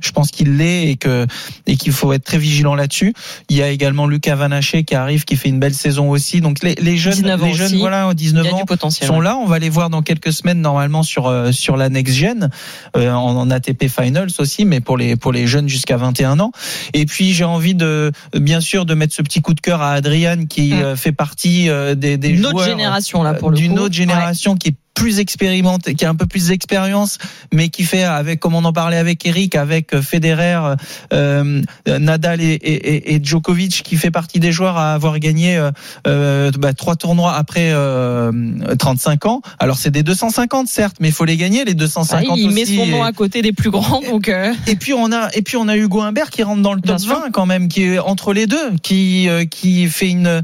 je pense qu'il l'est et que et qu'il faut être très vigilant là-dessus. Il y a également Lucas Vanaché qui arrive, qui fait une belle saison aussi. Donc les, les jeunes, 19 ans les jeunes, voilà, Il 19 y a ans sont là. On va les voir dans quelques semaines normalement sur euh, sur la next gen euh, en, en ATP Finals aussi, mais pour les pour les jeunes jusqu'à 21 ans. Et puis j'ai envie de bien sûr de mettre ce petit coup de cœur à Adrian qui Mm. euh, fait partie euh, des, des Une autre joueurs génération là pour le d'une autre génération qui est plus expérimentée, qui a un peu plus d'expérience, mais qui fait avec, comme on en parlait avec Eric, avec euh, Federer, euh, Nadal et, et, et Djokovic, qui fait partie des joueurs à avoir gagné euh, euh, bah, trois tournois après euh, 35 ans. Alors c'est des 250 certes, mais il faut les gagner les Ah, 250 il met aussi. son nom Et- à côté des plus grands, donc euh, et puis on a et puis on a Hugo Humbert qui rentre dans le top sûr. 20 quand même, qui est entre les deux, qui euh, qui fait une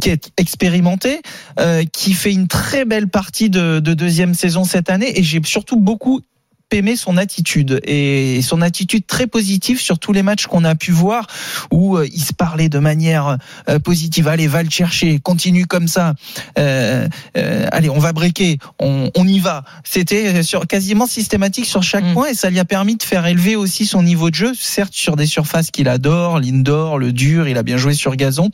qui est expérimenté, euh, qui fait une très belle partie de, de deuxième saison cette année. Et j'ai surtout beaucoup aimé son attitude. Et son attitude très positive sur tous les matchs qu'on a pu voir où euh, il se parlait de manière euh, positive. Allez va le chercher continue comme ça. Euh, euh, allez on va breaker on, on y va. C'était sur quasiment systématique sur chaque Mm. point et ça lui a permis de faire élever aussi son niveau de jeu certes sur des surfaces qu'il adore l'indoor le dur il a bien joué sur gazon.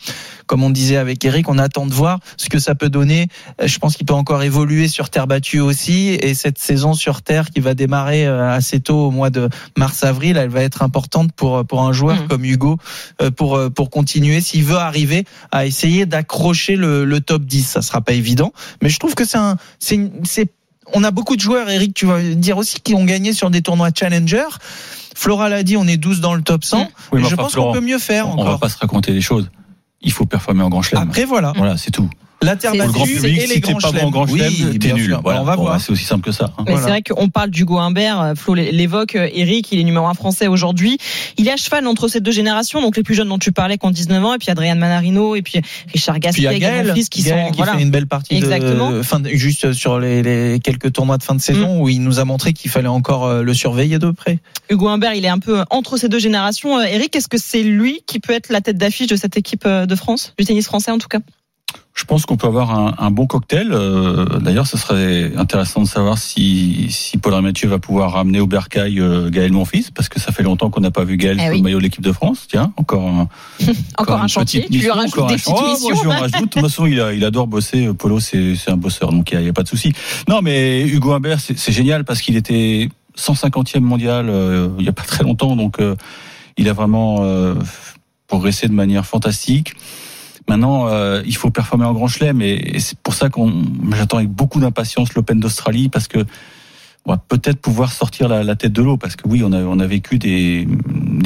Comme on disait avec Eric on attend de voir ce que ça peut donner. Je pense qu'il peut encore évoluer sur terre battue aussi et cette saison sur terre qui va démarrer euh, assez tôt au mois de mars-avril elle va être importante pour pour un joueur Mm. comme Hugo euh, pour euh, pour continuer s'il veut arriver à essayer d'accrocher le, le top 10 ça sera pas évident mais je trouve que c'est un c'est on a beaucoup de joueurs Eric tu vas dire aussi qui ont gagné sur des tournois challenger Flora l'a dit on est 12 dans le top 100 Oui, mais mais je pense qu'on peut mieux faire on va encore pas se raconter des choses. Il faut performer en grand chelem. après voilà Voilà, c'est tout. La terre C'est Pour le grand battue public, et les si t'es grands pas bon en grand Oui, t'es nul. Voilà. on va Bon, voir C'est aussi simple que ça. hein. Voilà. c'est vrai qu'on parle d'Hugo Humbert, euh, Flo l'é- l'évoque, euh, Eric, il est numéro un français aujourd'hui. Il est à cheval entre ces deux générations, donc les plus jeunes dont tu parlais qui ont 19 ans, et puis Adrien Manarino, et puis Richard Gasquet, Gaël, Gaël fils qui Gaël sont qui voilà. fait une belle partie Exactement. de fin juste sur les, les quelques tournois de fin de saison où il nous a montré qu'il fallait encore euh, le surveiller de près. Hugo Humbert, il est un peu entre ces deux générations. Eric, est-ce que c'est lui qui peut être la tête d'affiche de cette équipe de France, du tennis français en tout cas? Je pense qu'on peut avoir un, un bon cocktail. Euh, D'ailleurs, ce serait intéressant de savoir si, si Paul Mathieu va pouvoir ramener au bercail euh, Gaël Monfils, parce que ça fait longtemps qu'on n'a pas vu Gaël Eh sur oui. le maillot de l'équipe de France. Tiens, encore un, [laughs] Encore un une chantier. Tu lui rajoutes des petites Oh, missions. moi, je lui en rajoute. De toute façon, il, a- il adore bosser. Polo, c'est c'est un bosseur, donc il n'y a, pas de souci. Non, mais Hugo Humbert, c'est c'est génial parce qu'il était 150e mondial euh, il n'y a pas très longtemps, donc euh, il a vraiment euh, progressé de manière fantastique. Maintenant, euh, il faut performer en Grand Chelem et, et c'est pour ça qu'on j'attends avec beaucoup d'impatience l'Open d'Australie parce que on va peut-être pouvoir sortir la, la tête de l'eau parce que oui, on a on a vécu des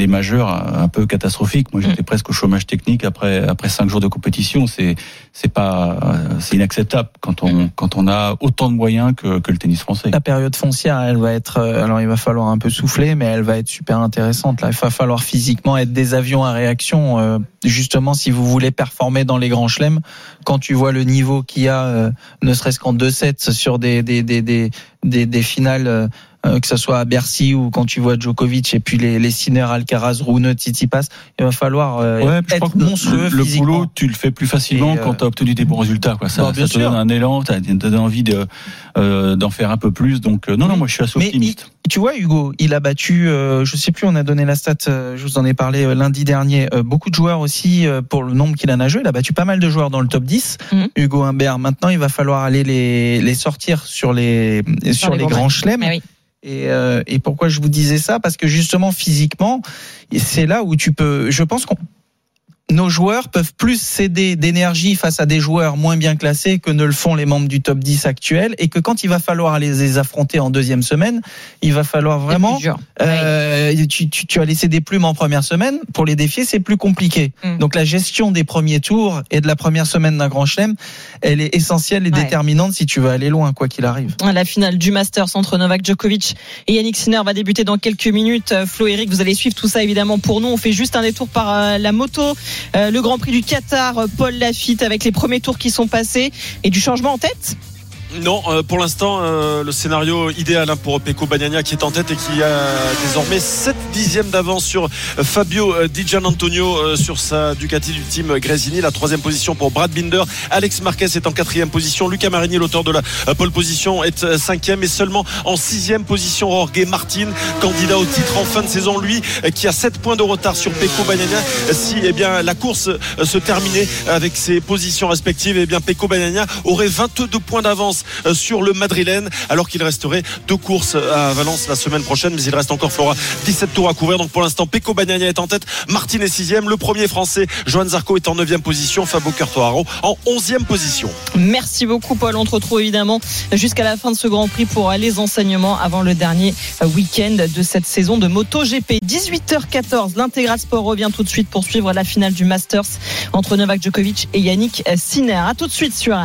des majeurs un peu catastrophiques. Moi, j'étais presque au chômage technique après après cinq jours de compétition. C'est c'est pas c'est inacceptable quand on quand on a autant de moyens que que le tennis français. La période foncière, elle va être. euh, Alors, il va falloir un peu souffler, mais elle va être super intéressante. Là, il va falloir physiquement être des avions à réaction. euh, Justement, si vous voulez performer dans les grands chelems, quand tu vois le niveau qu'il y a, euh, ne serait-ce qu'en 2-7 sur des des des des des, des finales. Euh, que ce soit à Bercy ou quand tu vois Djokovic et puis les, les Sinner, Alcaraz, Rune, Tsitsipas, il va falloir euh, Ouais, être monstrueux le, le boulot, tu le fais plus facilement euh, quand tu as obtenu des bons résultats. Quoi. Ça, Bon, bien ça te sûr. donne un élan, tu as, envie de, euh, d'en faire un peu plus. Donc, euh, non, non, moi je suis assez Mais optimiste. tu vois, Hugo, il a battu, euh, je sais plus, on a donné la stat, euh, je vous en ai parlé euh, lundi dernier, euh, beaucoup de joueurs aussi euh, pour le nombre qu'il en a joué. Il a battu pas mal de joueurs dans le top 10. Mhm. Hugo Humbert, maintenant, il va falloir aller les, les sortir sur les, sur les les grands chelems. Ah oui. Et, euh, et pourquoi je vous disais ça? Parce que justement, physiquement, c'est là où tu peux. Je pense qu'on nos joueurs peuvent plus céder d'énergie face à des joueurs moins bien classés que ne le font les membres du top 10 actuels et que quand il va falloir les affronter en deuxième semaine, il va falloir vraiment euh, tu, tu, tu as laissé des plumes en première semaine. Pour les défier, c'est plus compliqué. Mm. Donc la gestion des premiers tours et de la première semaine d'un grand chelem, elle est essentielle et Ouais. déterminante si tu veux aller loin, quoi qu'il arrive. La finale du Masters entre Novak Djokovic et Yannick Sinner va débuter dans quelques minutes. Euh, Flo, Eric, vous allez suivre tout ça évidemment pour nous. On fait juste un détour par euh, la moto. Euh, le Grand Prix du Qatar, euh, Paul Lafitte avec les premiers tours qui sont passés et du changement en tête? Non, euh, pour l'instant, euh, le scénario idéal hein, pour Pecco Bagnaia qui est en tête et qui a désormais 7 dixièmes d'avance sur euh, Fabio Di Gianantonio sur sa Ducati du team Gresini. La troisième position pour Brad Binder. Alex Marquez est en quatrième position. Lucas Marini, l'auteur de la pole position, est cinquième et seulement en sixième position Jorge Martin, candidat au titre en fin de saison. Lui, qui a 7 points de retard sur Pecco Bagnaia. Euh, Si eh bien, la course se terminait avec ses positions respectives, eh bien, Pecco Bagnaia aurait 22 points d'avance euh, sur le madrilène alors qu'il resterait deux courses à Valence la semaine prochaine mais il reste encore Flora 17 tours à couvrir donc pour l'instant Pecco Bagnaia est en tête Martin est sixième le premier français Johan Zarco est en neuvième position Fabio Quartararo en onzième position Merci beaucoup Paul. On te retrouve évidemment jusqu'à la fin de ce Grand Prix pour euh, les enseignements avant le dernier euh, week-end de cette saison de MotoGP. 18h14, l'intégral sport revient tout de suite pour suivre la finale du Masters entre Novak Djokovic et Yannick Sinner. À tout de suite sur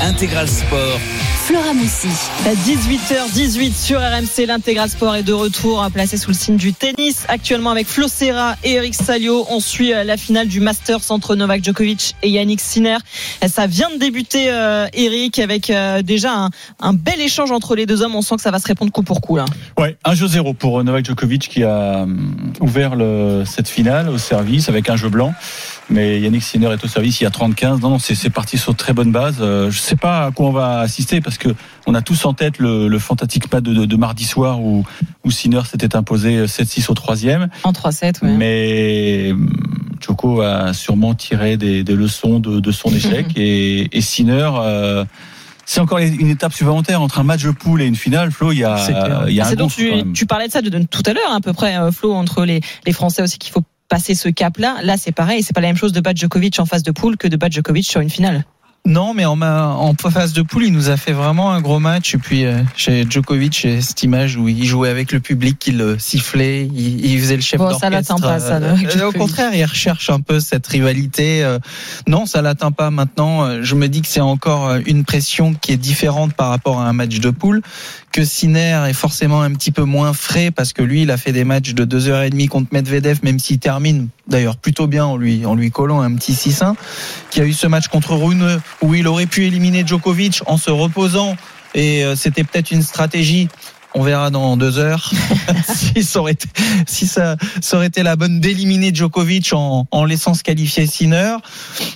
Intégral Sport. Flora Moussi. À 18h18 sur RMC, l'intégral sport est de retour, hein, placé sous le signe du tennis. Actuellement avec Flo Serra et Eric Salio, on suit euh, la finale du Masters entre Novak Djokovic et Yannick Sinner. Ça vient de débuter, euh, Eric, avec euh, déjà un, un bel échange entre les deux hommes. On sent que ça va se répondre coup pour coup là. Ouais, 1 jeu 0 pour Novak Djokovic qui a hum, ouvert le, cette finale au service avec un jeu blanc. Mais Yannick Sinner est au service, il y a 35. Non, non, c'est parti sur très bonne base. Euh, je sais pas à quoi on va assister parce que on a tous en tête le, le fantastique pas de, de, de mardi soir où, où Sinner s'était imposé 7-6 au troisième. En 3-7, ouais. Mais hum, Djoko a sûrement tiré des, des leçons de, de son échec [laughs] et, et Sinner. euh, c'est encore une étape supplémentaire entre un match de poule et une finale. Flo, il y a, il y a un donc tu, tu parlais de ça de, de tout à l'heure à peu près, euh, Flo, entre les, les Français aussi qu'il faut passer ce cap-là. Là, c'est pareil, c'est pas la même chose de battre Djokovic en phase de poule que de battre Djokovic sur une finale. Non, mais en, en phase de poule, il nous a fait vraiment un gros match. Et puis, euh, chez Djokovic, j'ai cette image où il jouait avec le public, il le sifflait, il, il faisait le chef Bon, ça d'orchestre. l'atteint pas, ça, Euh, euh, au contraire, il recherche un peu cette rivalité. Euh, Non, ça l'atteint pas maintenant. Euh, Je me dis que c'est encore euh, une pression qui est différente par rapport à un match de poule. Que Sinner est forcément un petit peu moins frais parce que lui, il a fait des matchs de 2h30 contre Medvedev, même s'il termine d'ailleurs plutôt bien en lui, en lui collant un petit 6-1 qui a eu ce match contre Rune où il aurait pu éliminer Djokovic en se reposant et euh, c'était peut-être une stratégie. On verra dans deux heures [laughs] si ça aurait été, si ça, ça aurait été la bonne d'éliminer Djokovic en, en laissant se qualifier Sinner.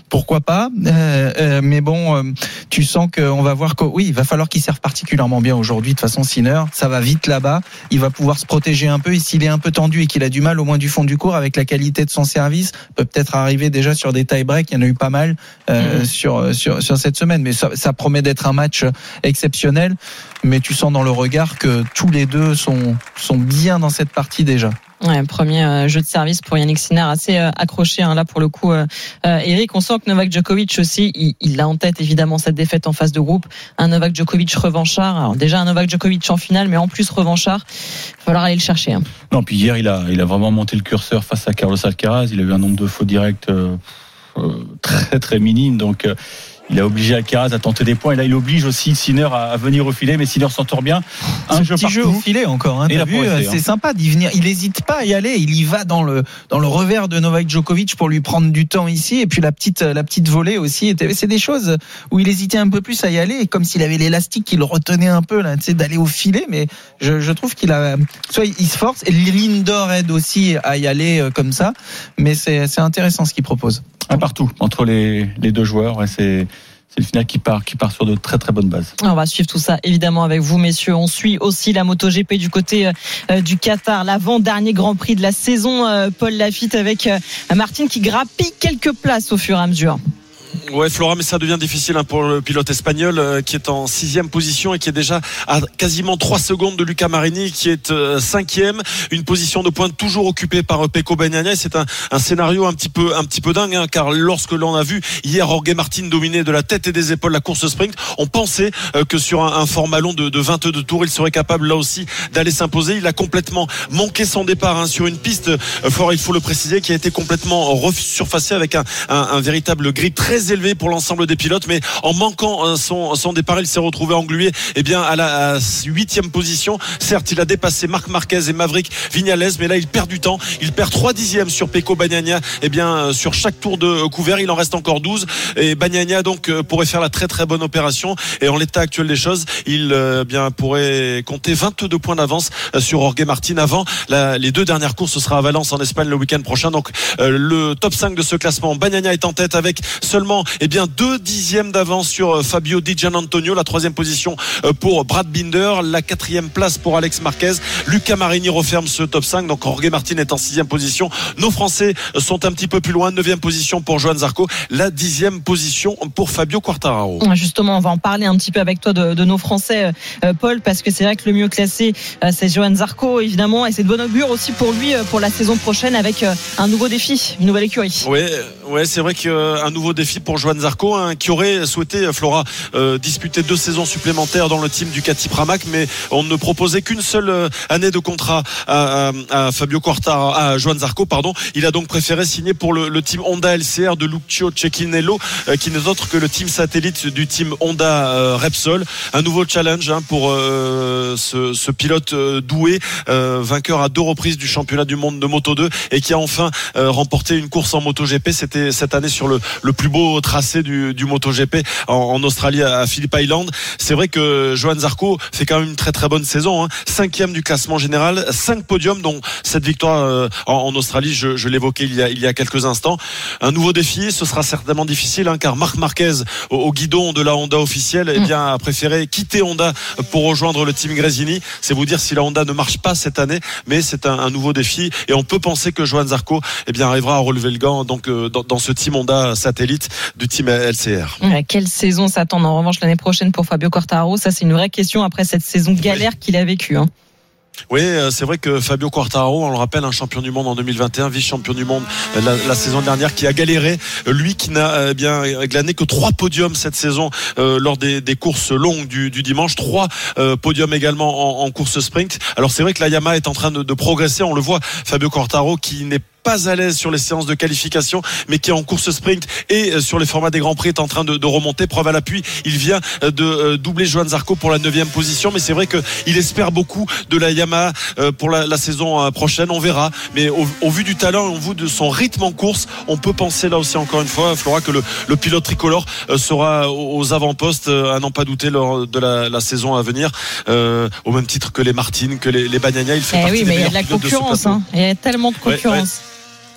Pourquoi pas? Euh, euh, Mais bon, euh, tu sens qu'on va voir que oui, il va falloir qu'il serve particulièrement bien aujourd'hui. De toute façon, Sinner, ça va vite là-bas. Il va pouvoir se protéger un peu. Et s'il est un peu tendu et qu'il a du mal au moins du fond du cours avec la qualité de son service, peut peut-être arriver déjà sur des tie breaks. Il y en a eu pas mal euh, sur, sur sur cette semaine, mais ça, ça promet d'être un match exceptionnel. Mais tu sens dans le regard que tous les deux sont sont bien dans cette partie déjà. Ouais, premier euh, jeu de service pour Yannick Sinner assez euh, accroché hein, là pour le coup. Euh, euh, Eric, on sent que Novak Djokovic aussi, il, il a en tête évidemment cette défaite en phase de groupe. Un Novak Djokovic revanchard. Alors déjà un Novak Djokovic en finale, mais en plus revanchard. Il va falloir aller le chercher. Hein. Non, puis hier, il a, il a vraiment monté le curseur face à Carlos Alcaraz. Il a eu un nombre de faux directs euh, euh, très très minime, donc. Euh, il a obligé Alcaraz à tenter des points et là il oblige aussi Sinner à, venir au filet mais Sinner s'en bien un Ce jeu petit jeu au filet encore. Hein, Et progressé, c'est hein. sympa d'y venir. Il hésite pas à y aller. Il y va dans le dans le revers de Novak Djokovic pour lui prendre du temps ici. Et puis la petite la petite volée aussi. C'est des choses où il hésitait un peu plus à y aller, comme s'il avait l'élastique qui le retenait un peu là, d'aller au filet. Mais je, je trouve qu'il a soit il se force. Et Lindor aide aussi à y aller euh, comme ça. Mais c'est c'est intéressant ce qu'il propose. un partout entre les, les deux joueurs c'est c'est le final qui part qui part sur de très très bonnes bases On va suivre tout ça évidemment avec vous, messieurs. On suit aussi la MotoGP du côté euh, du Qatar, l'avant-dernier Grand Prix de la saison. euh, Paul Lafitte avec euh, Martine qui grappille quelques places au fur et à mesure. Ouais, Flora, mais ça devient difficile hein, pour le pilote espagnol euh, qui est en sixième position et qui est déjà à quasiment trois secondes de Luca Marini qui est euh, cinquième. Une position de pointe toujours occupée par euh, Pecco Bagnaia. C'est un, un scénario un petit peu, un petit peu dingue, hein, car lorsque l'on a vu hier Jorge Martin dominer de la tête et des épaules la course sprint, on pensait que sur un, un format long de, de 22 tours, il serait capable là aussi d'aller s'imposer. Il a complètement manqué son départ hein, sur une piste, Flora, il faut le préciser, qui a été complètement surfacée avec un, un, un véritable grip très élevé pour l'ensemble des pilotes, mais en manquant euh, son, son départ, il s'est retrouvé englué eh bien, à la huitième position. Certes, il a dépassé Marc Marquez et Maverick Vignales, mais là, il perd du temps. Il perd 3 dixièmes sur Pecco Bagnaia. Eh bien, euh, sur chaque tour de couvert, il en reste encore 12. Et Bagnaia, donc, euh, pourrait faire la très très bonne opération. Et en l'état actuel des choses, il euh, bien pourrait compter 22 points d'avance sur Jorge Martin avant les deux dernières courses. Ce sera à Valence en Espagne le week-end prochain. Donc, le top 5 de ce classement, Bagnaia est en tête avec seulement eh bien deux dixièmes d'avance sur euh, Fabio Di Gianantonio. La troisième position euh, pour Brad Binder, la quatrième place pour Alex Marquez. Lucas Marini referme ce top 5. Donc Jorge Martin est en sixième position. Nos Français sont un petit peu plus loin. Neuvième position pour Johan Zarco. La dixième position pour Fabio Quartararo. Justement, on va en parler un petit peu avec toi de, de nos Français, euh, Paul, parce que c'est vrai que le mieux classé, euh, c'est Johan Zarco, évidemment, et c'est de bon augure aussi pour lui euh, pour la saison prochaine avec euh, un nouveau défi, une nouvelle écurie. Ouais, ouais, c'est vrai qu'un nouveau défi pour Johan Zarco, hein, qui aurait souhaité euh, Flora euh, disputer deux saisons supplémentaires dans le team du Ducati Pramac, mais on ne proposait qu'une seule euh, année de contrat à, à- à Fabio Quartaro, à Johan Zarco, pardon. Il a donc préféré signer pour le, le team Honda LCR de Lucio Cecchinello, euh, qui n'est autre que le team satellite du team Honda euh, Repsol. Un nouveau challenge hein, pour euh, ce, ce pilote doué, vainqueur à deux reprises du championnat du monde de Moto 2 et qui a enfin remporté une course en MotoGP. C'était cette année sur le, le plus beau tracé du, du MotoGP en, en Australie à Phillip Island. C'est vrai que Johan Zarco fait quand même une très très bonne saison. Hein. Cinquième du classement général, cinq podiums, dont cette victoire euh, en, en Australie, je, je l'évoquais il y, a, il y a quelques instants. Un nouveau défi, ce sera certainement difficile, hein, car Marc Marquez, au, au guidon de la Honda officielle, eh bien, a préféré quitter Honda pour rejoindre le team Gresini. C'est vous dire si la Honda ne marche pas cette année, mais c'est un, un nouveau défi et on peut penser que Johan Zarco eh bien, arrivera à relever le gant donc, euh, dans, dans ce team Honda satellite du team LCR. Ouais, Quelle saison s'attend en revanche l'année prochaine pour Fabio Quartararo Ça, c'est une vraie question après cette saison galère qu'il a vécue. Hein. Oui, euh, c'est vrai que Fabio Quartararo, on le rappelle, un champion du monde en 2021, vice-champion du monde euh, la, la saison dernière, qui a galéré. Euh, Lui qui n'a bien glané que trois podiums cette saison euh, lors des, des courses longues du, du dimanche, trois euh, podiums également en, en course sprint. Alors c'est vrai que la Yamaha est en train de, de progresser. On le voit, Fabio Quartararo qui n'est pas à l'aise sur les séances de qualification, mais qui en course sprint et sur les formats des grands prix est en train de, de remonter. Preuve à l'appui, il vient de doubler Johan Zarco pour la neuvième position, mais c'est vrai qu'il espère beaucoup de la Yamaha pour la, la saison prochaine. On verra, mais au, au, vu du talent, au vu de son rythme en course, on peut penser là aussi encore une fois, Flora, que le, le pilote tricolore sera aux avant-postes, à n'en pas douter lors de la, la saison à venir, euh, au même titre que les Martines, que les, les Bagnagna. Il fait eh partie oui, des mais il y a de la concurrence. hein. Il y a tellement de Ouais, concurrence.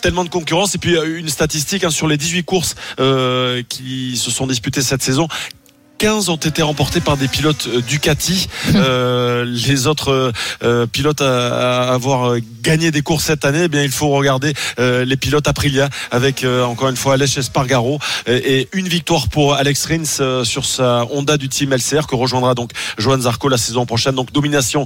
Tellement de concurrence. Et puis euh, une statistique hein, sur les 18 courses euh, qui se sont disputées cette saison 15 ont été remportés par des pilotes euh, Ducati. [laughs] Euh, les autres euh, euh, pilotes à, à avoir gagné des courses cette année, eh bien il faut regarder euh, les pilotes Aprilia avec encore une fois Aleix Espargaro et, et une victoire pour Alex Rins sur sa Honda du team LCR que rejoindra donc Johan Zarco la saison prochaine. Donc domination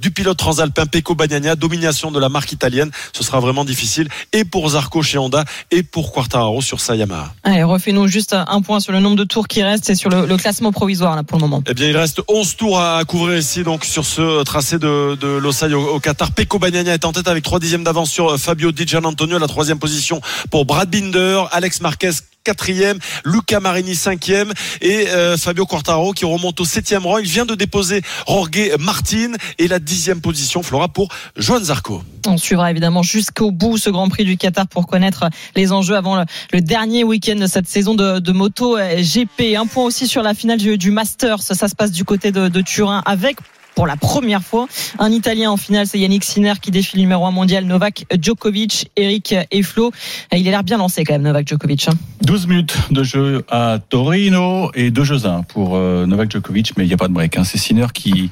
du pilote transalpin Pecco Bagnaia, domination de la marque italienne. Ce sera vraiment difficile et pour Zarco chez Honda et pour Quartararo sur sa Yamaha. Allez, refais-nous juste un point sur le nombre de tours qui restent et sur le, le classement provisoire là pour le moment. Eh bien, il reste 11 tours à couvrir ici, donc sur ce tracé de, de au, Qatar. Pecco Bagnaia est en tête avec 3 dixièmes d'avance sur euh, Fabio Di Gianantonio, la troisième position pour Brad Binder, Alex Marquez quatrième, Luca Marini cinquième et euh, Fabio Quartaro qui remonte au septième rang. Il vient de déposer Jorge Martin et la dixième position, Flora, pour Johan Zarco. On suivra évidemment jusqu'au bout ce Grand Prix du Qatar pour connaître les enjeux avant le, dernier week-end de cette saison de, moto GP. Un point aussi sur la finale du, Masters. Ça se passe du côté de Turin avec pour la première fois. Un Italien en finale, c'est Yannick Sinner qui défie le numéro 1 mondial, Novak Djokovic, Eric et Flo. Il a l'air bien lancé quand même, Novak Djokovic. hein. 12 minutes de jeu à Torino et deux jeux 1 pour euh, Novak Djokovic, mais il n'y a pas de break. hein. C'est Sinner qui,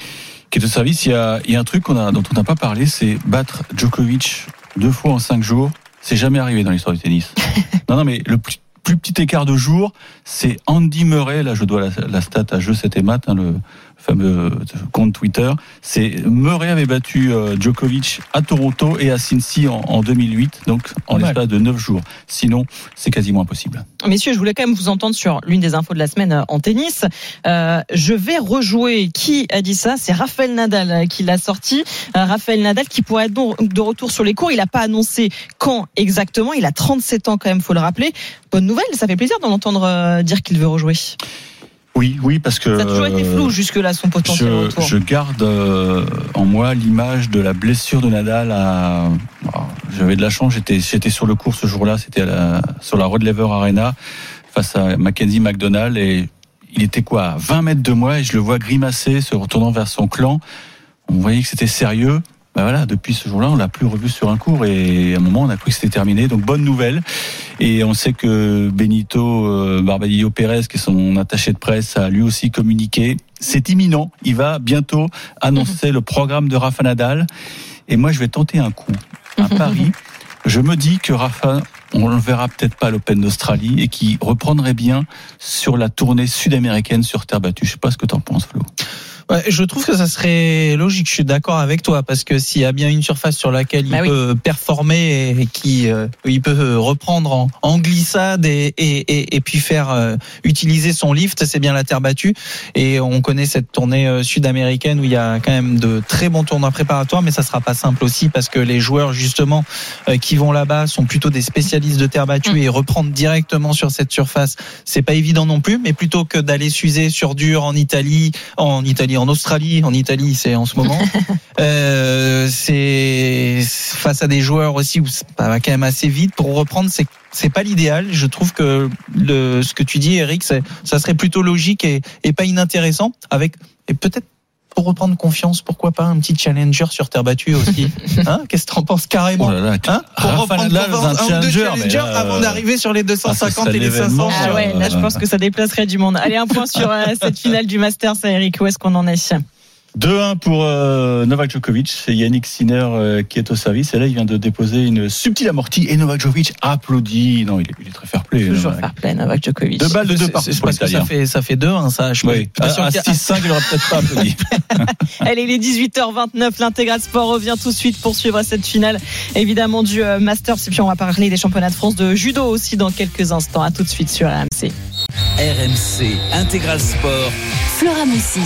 qui est de service. Il y a, il y a un truc qu'on a, dont on n'a pas parlé, c'est battre Djokovic deux fois en cinq jours. C'est jamais arrivé dans l'histoire du tennis. [laughs] non, non, mais le plus, plus petit écart de jour, c'est Andy Murray. Là, je dois la, la stat à jeu 7 et mat, hein, le fameux compte Twitter. C'est Murray avait battu euh, Djokovic à Toronto et à Cincy en, en 2008, donc en l'espace de 9 jours. Sinon, c'est quasiment impossible. Messieurs, je voulais quand même vous entendre sur l'une des infos de la semaine euh, en tennis. Euh, je vais rejouer. Qui a dit ça? C'est Raphaël Nadal euh, qui l'a sorti. Euh, Raphaël Nadal qui pourrait être donc de retour sur les cours. Il n'a pas annoncé quand exactement. Il a 37 ans quand même, faut le rappeler. Bonne nouvelle, ça fait plaisir d'en entendre euh, dire qu'il veut rejouer. Ça Oui, oui, parce que a toujours été flou jusque-là son potentiel je, retour. je garde euh, en moi l'image de la blessure de Nadal. À... alors, J'avais de la chance, j'étais j'étais sur le cours ce jour-là, c'était la- sur la Rod Laver Arena face à Mackenzie McDonald et il était quoi, à 20 mètres de moi et je le vois grimacer, se retournant vers son clan. On voyait que c'était sérieux. Ben voilà, depuis ce jour-là, on l'a plus revu sur un cours et à un moment, on a cru que c'était terminé. Donc bonne nouvelle. Et on sait que Benito euh, Barbadillo Pérez, qui est son attaché de presse, a lui aussi communiqué. C'est imminent. Il va bientôt annoncer [laughs] le programme de Rafa Nadal. Et moi, je vais tenter un coup à [laughs] Paris. Je me dis que Rafa, on le verra peut-être pas à l'Open d'Australie et qui reprendrait bien sur la tournée sud-américaine sur terre battue. Je sais pas ce que t'en penses, Flo. Ouais, je trouve que ça serait logique. Je suis d'accord avec toi parce que s'il y a bien une surface sur laquelle il Bah oui. peut performer et qui euh, il peut reprendre en, en glissade et, et, et, et puis faire euh, utiliser son lift, c'est bien la terre battue. Et on connaît cette tournée euh, sud-américaine où il y a quand même de très bons tournois préparatoires, mais ça sera pas simple aussi parce que les joueurs justement euh, qui vont là-bas sont plutôt des spécialistes de terre battue Mm. et reprendre directement sur cette surface, c'est pas évident non plus. Mais plutôt que d'aller s'user sur dur en Italie, en Italie, en Australie, en Italie, c'est en ce moment. [laughs] euh, c'est face à des joueurs aussi où ça va quand même assez vite pour reprendre. C'est c'est pas l'idéal. Je trouve que le ce que tu dis, Eric, ça serait plutôt logique et, et pas inintéressant. Avec et peut-être pour reprendre confiance, pourquoi pas un petit challenger sur terre battue aussi. [laughs] Hein Qu'est-ce que t'en penses carrément Oh là là, Hein pour reprendre Nadal, pour un un ou deux challenger, challengers mais, euh, avant d'arriver sur les ah, 250 ce et les serait 500. l'événement, Ah ouais, là je pense que ça déplacerait du monde. Allez, un point sur euh, cette finale du Masters, Eric. Où est-ce qu'on en est? 2-1 pour euh, Novak Djokovic. C'est Yannick Sinner euh, qui est au service. Et là, il vient de déposer une subtile amortie. Et Novak Djokovic applaudit. Non, il est, il est très fair play. Toujours Novak. fair play, Novak Djokovic. Deux balles de deux c'est pour parce que ça fait ça fait deux, hein, ça. Je Oui, pas à, sûr à a- 6-5, il aurait peut-être pas applaudi. [laughs] Allez, il est 18h29. L'intégral sport revient tout de suite pour suivre cette finale, évidemment, du euh, Masters. Et puis, on va parler des championnats de France de judo aussi dans quelques instants. À tout de suite sur RMC. RMC Intégral Sport. Flora Moussi.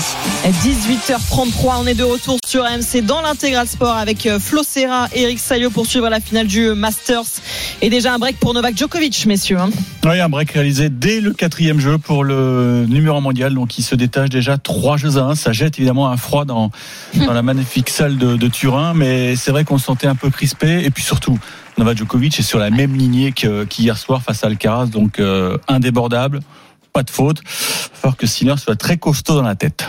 18h33, on est de retour sur AMC dans l'intégral sport avec euh, Flo Serra et Eric Salio pour suivre la finale du Masters. Et déjà un break pour Novak Djokovic, messieurs. hein. Oui, un break réalisé dès le quatrième jeu pour le numéro un mondial. Donc, il se détache déjà trois jeux à 1. Ça jette évidemment un froid dans, dans la magnifique salle de, de Turin. Mais c'est vrai qu'on se sentait un peu crispé. Et puis surtout, Novak Djokovic est sur la même lignée que- qu'hier soir face à Alcaraz. Donc, euh, indébordable. Pas de faute. Il va falloir que Sinner soit très costaud dans la tête.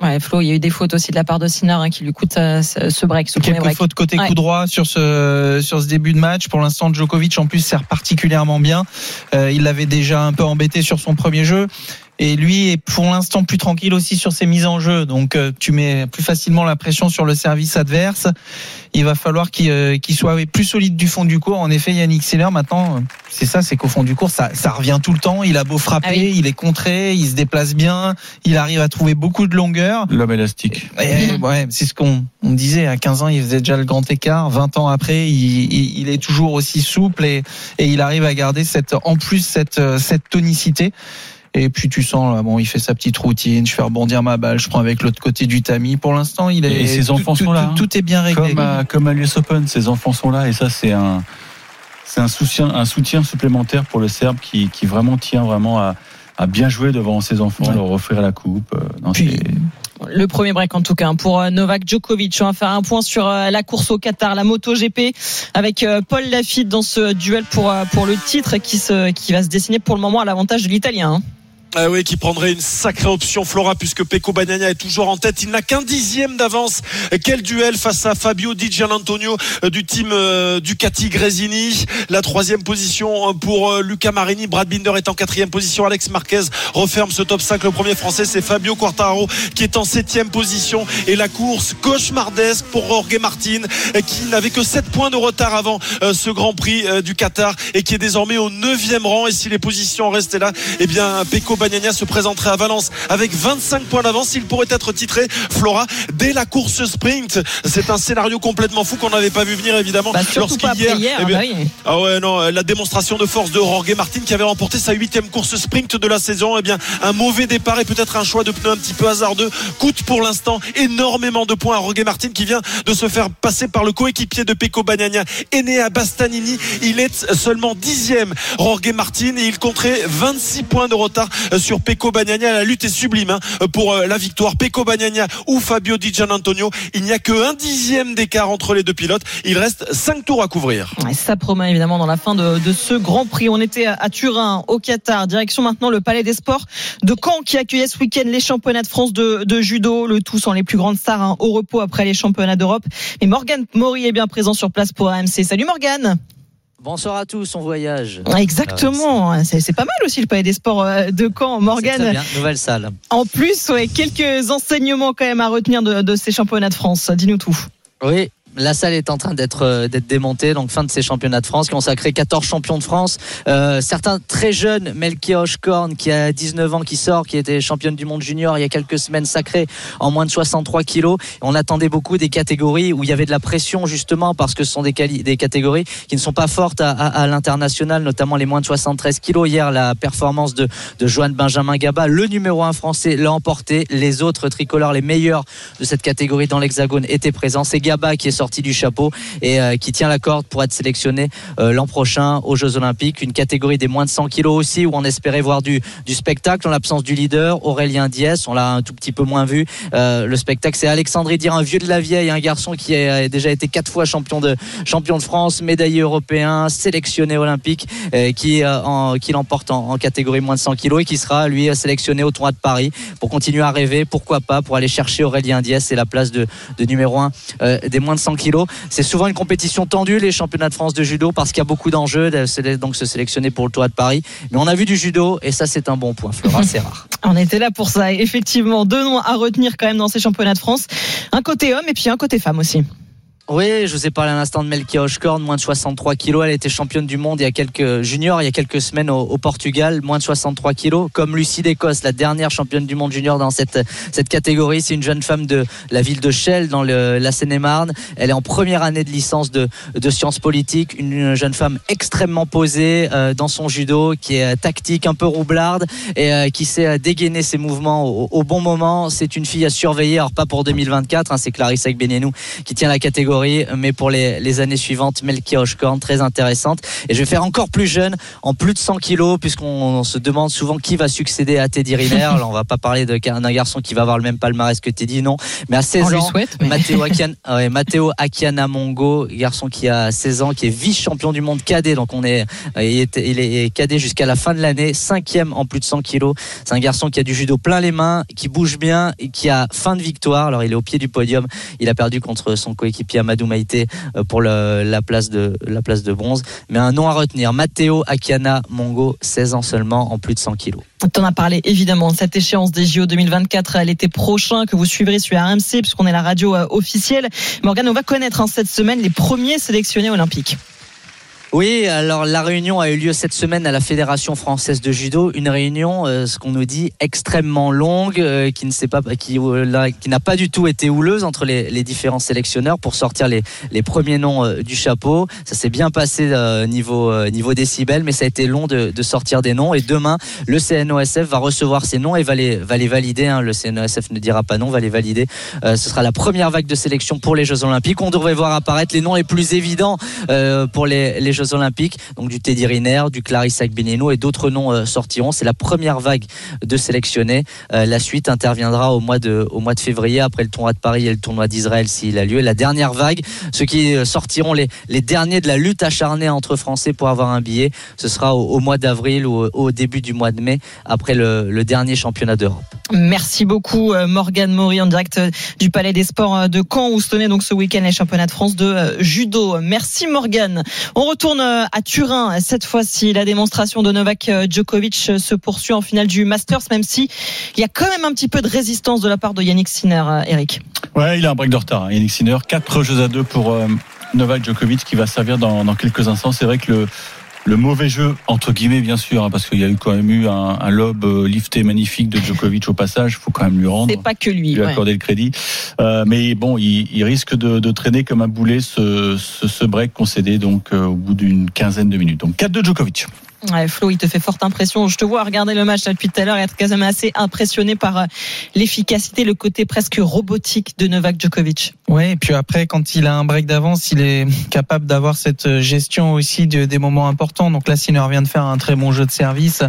Ouais, Flo, il y a eu des fautes aussi de la part de Sinner hein, qui lui coûte euh, ce break, ce Quelques break. fautes côté Ouais. coup droit sur ce sur ce début de match. Pour l'instant, Djokovic en plus sert particulièrement bien. Euh, il l'avait déjà un peu embêté sur son premier jeu. Et lui est pour l'instant plus tranquille aussi sur ses mises en jeu. Donc euh, tu mets plus facilement la pression sur le service adverse. Il va falloir qu'il euh, qu'il soit oui, plus solide du fond du cours. En effet, Yannick Sinner maintenant, euh, c'est ça, c'est qu'au fond du cours, ça, ça revient tout le temps. Il a beau frapper, Ah oui. il est contré, il se déplace bien, il arrive à trouver beaucoup de longueur. L'homme élastique. Et, ouais, c'est ce qu'on on disait. À 15 ans, il faisait déjà le grand écart. 20 ans après, il, il- il est toujours aussi souple et, et il arrive à garder cette, en plus cette, cette tonicité. Et puis tu sens, là, bon, il fait sa petite routine. Je fais rebondir ma balle, je prends avec l'autre côté du tamis. Pour l'instant, il est. Et ses enfants tout, sont là, Tout, hein. tout est bien réglé. Comme à, comme à l'US Open, ses enfants sont là et ça c'est un c'est un soutien un soutien supplémentaire pour le Serbe qui, qui vraiment tient vraiment à, à bien jouer devant ses enfants, Ouais. leur offrir la coupe. Euh, non, Puis- Le premier break en tout cas hein, pour euh, Novak Djokovic. On va faire un point sur euh, la course au Qatar, la Moto GP, avec Paul Lafitte dans ce duel pour pour le titre qui se qui va se dessiner pour le moment à l'avantage de l'Italien. Ah oui, qui prendrait une sacrée option Flora puisque Pecco Bagnaia est toujours en tête. Il n'a qu'un dixième d'avance. Quel duel face à Fabio Di Gianantonio euh, du team euh, Ducati Gresini. La troisième position euh, pour Luca Marini. Brad Binder est en quatrième position. Alex Marquez referme ce top 5. Le premier français, c'est Fabio Quartararo qui est en septième position. Et la course cauchemardesque pour Jorge Martin qui n'avait que 7 points de retard avant ce Grand Prix du Qatar et qui est désormais au neuvième rang. Et si les positions restaient là, eh bien Pecco Bagnaia se présenterait à Valence avec 25 points d'avance. Il pourrait être titré Flora dès la course sprint. C'est un scénario complètement fou qu'on n'avait pas vu venir évidemment. Bah, surtout pas après hier. eh bien, bah oui. ah ouais non la démonstration de force de Jorge Martin qui avait remporté sa huitième course sprint de la saison eh bien un mauvais départ et peut-être un choix de pneus un petit peu hasardeux coûte pour l'instant énormément de points à Jorge Martin qui vient de se faire passer par le coéquipier de Pecco Bagnaia né à Bastanini il est seulement dixième Jorge Martin et il compterait 26 points de retard sur Pecco Bagnaia la lutte est sublime hein, pour euh, la victoire Pecco Bagnaia ou Fabio Di Gianantonio il n'y a que un dixième d'écart entre les deux pilotes il reste cinq tours à couvrir ça promet évidemment dans la fin de, de ce Grand Prix. On était à, Turin, au Qatar. Direction maintenant le Palais des Sports de Caen qui accueillait ce week-end les championnats de France de, de judo. Le tout sans les plus grandes stars hein, au repos après les championnats d'Europe. Mais Morgane Maury est bien présent sur place pour AMC. Salut Morgane. Bonsoir à tous, on voyage. Exactement. C'est c'est pas mal aussi le Palais des Sports euh, de Caen. Morgane. bien, nouvelle salle. En plus, ouais, quelques enseignements quand même à retenir de, de ces championnats de France. Dis-nous tout. Oui. La salle est en train d'être euh, d'être démontée, donc fin de ces championnats de France qui ont sacré 14 champions de France. Euh, certains très jeunes, Melchior Korn qui a 19 ans, qui sort, qui était championne du monde junior il y a quelques semaines, sacrée en moins de 63 kilos. On attendait beaucoup des catégories où il y avait de la pression justement parce que ce sont des, catégories qui ne sont pas fortes à l'international, notamment les moins de 73 kilos. Hier, la performance de, de Joanne Benjamin Gaba, le numéro 1 français, l'a emporté. Les autres tricolores, les meilleurs de cette catégorie dans l'Hexagone étaient présents. C'est Gaba qui est sorti du chapeau et euh, qui tient la corde pour être sélectionné euh, l'an prochain aux Jeux Olympiques. Une catégorie des moins de 100 kilos aussi où on espérait voir du, spectacle en l'absence du leader Aurélien Diès. On l'a un tout petit peu moins vu. Euh, le spectacle, c'est Alexandre Idir, un vieux de la vieille, un garçon qui a déjà été quatre fois champion de champion de France, médaillé européen, sélectionné olympique, qui qui l'emporte en, catégorie moins de 100 kilos et qui sera lui sélectionné au tournoi de Paris pour continuer à rêver, pourquoi pas, pour aller chercher Aurélien Diès et la place de, numéro 1 euh, des moins de 100 C'est souvent une compétition tendue, les championnats de France de judo, parce qu'il y a beaucoup d'enjeux, donc se sélectionner pour le tournoi de Paris. Mais on a vu du judo et ça, c'est un bon point. Flora, c'est rare. [laughs] On était là pour ça. Effectivement, deux noms à retenir quand même dans ces championnats de France. Un côté homme et puis un côté femme aussi. Oui, je vous ai parlé à l'instant de Melkia Oshkorn, moins de 63 kilos. Elle était championne du monde il y a quelques juniors, il y a quelques semaines au, Portugal, moins de 63 kilos. Comme Lucie d'Écosse, la dernière championne du monde junior dans cette, cette catégorie. C'est une jeune femme de la ville de Chelles, dans la Seine-et-Marne. Elle est en première année de licence de, sciences politiques. Une jeune femme extrêmement posée euh, dans son judo, qui est tactique, un peu roublarde et euh, qui sait dégainer ses mouvements au, au bon moment. C'est une fille à surveiller. Alors pas pour 2024, hein, c'est Clarisse Agbenienou qui tient la catégorie mais pour les, les années suivantes, Melkia Oshkorn, très intéressante. Et je vais faire encore plus jeune, en plus de 100 kilos, puisqu'on se demande souvent qui va succéder à Teddy Riner. [laughs] Alors, on va pas parler d'un garçon qui va avoir le même palmarès que Teddy, non. Mais à 16 On lui ans, souhaite, mais- Matteo, [laughs] Akian, ouais, Matteo Akiana Mongo, garçon qui a 16 ans, qui est vice-champion du monde cadet. Donc, on est, euh, il est, il est cadet jusqu'à la fin de l'année, cinquième en plus de 100 kilos. C'est un garçon qui a du judo plein les mains, qui bouge bien et qui a fin de victoire. Alors, il est au pied du podium. Il a perdu contre son coéquipier Amadou Maïté euh, pour la place de la place de bronze. Mais un nom à retenir Matteo Akiana Mongo, 16 ans seulement, en plus de 100 kilos. T'en as parlé évidemment de cette échéance des JO 2024 à l'été prochain que vous suivrez sur RMC puisqu'on est la radio euh, officielle. Morgane, on va connaître hein, cette semaine les premiers sélectionnés olympiques. Oui, alors la réunion a eu lieu cette semaine à la Fédération française de judo, une réunion, euh, ce qu'on nous dit, extrêmement longue, euh, euh, qui n'a pas du tout été houleuse entre les, différents sélectionneurs pour sortir les, premiers noms du chapeau. Ça s'est bien passé niveau niveau décibels, mais ça a été long de, sortir des noms. Et demain, le CNOSF va recevoir ces noms et va les va les valider. hein. Le CNOSF ne dira pas non, va les valider. Ce sera la première vague de sélection pour les Jeux Olympiques. On devrait voir apparaître les noms les plus évidents pour les, les Jeux Olympiques, donc du Teddy Riner, du Clarisse Agbenino et d'autres noms euh, sortiront. C'est la première vague de sélectionnés. Euh, la suite interviendra au mois de au mois de février après le tournoi de Paris et le tournoi d'Israël s'il a lieu. La dernière vague, ceux qui euh, sortiront les, les derniers de la lutte acharnée entre Français pour avoir un billet, ce sera au, mois d'avril ou au, début du mois de mai après le, dernier championnat d'Europe. Merci beaucoup Morgane Maury en direct du Palais des Sports de Caen où se tenaient donc ce week-end les championnats de France de judo. Merci Morgane. On retourne euh, à Turin cette fois-ci. La démonstration de Novak euh, Djokovic euh, se poursuit en finale du Masters même si il y a quand même un petit peu de résistance de la part de Yannick Sinner, Eric. Ouais, il a un break de retard. hein. Yannick Sinner, 4 jeux à 2 pour Novak Djokovic qui va servir dans quelques instants. C'est vrai que le, le mauvais jeu, entre guillemets, bien sûr, hein, parce qu'il y a eu quand même eu un, un lob euh, lifté magnifique de Djokovic au passage. faut quand même lui rendre. C'est pas que lui. lui ouais. accorder le crédit. Euh, mais bon, il, il risque de, de traîner comme un boulet ce, ce, ce break concédé donc euh, au bout d'une quinzaine de minutes. Donc 4 de Djokovic. Ouais, Flo, il te fait forte impression. Je te vois regarder le match depuis tout à l'heure et être quand même assez impressionné par euh, l'efficacité, le côté presque robotique de Novak Djokovic. Ouais, et puis après, quand il a un break d'avance, il est capable d'avoir cette gestion aussi de, des moments importants. Donc là, Sinner vient de faire un très bon jeu de service.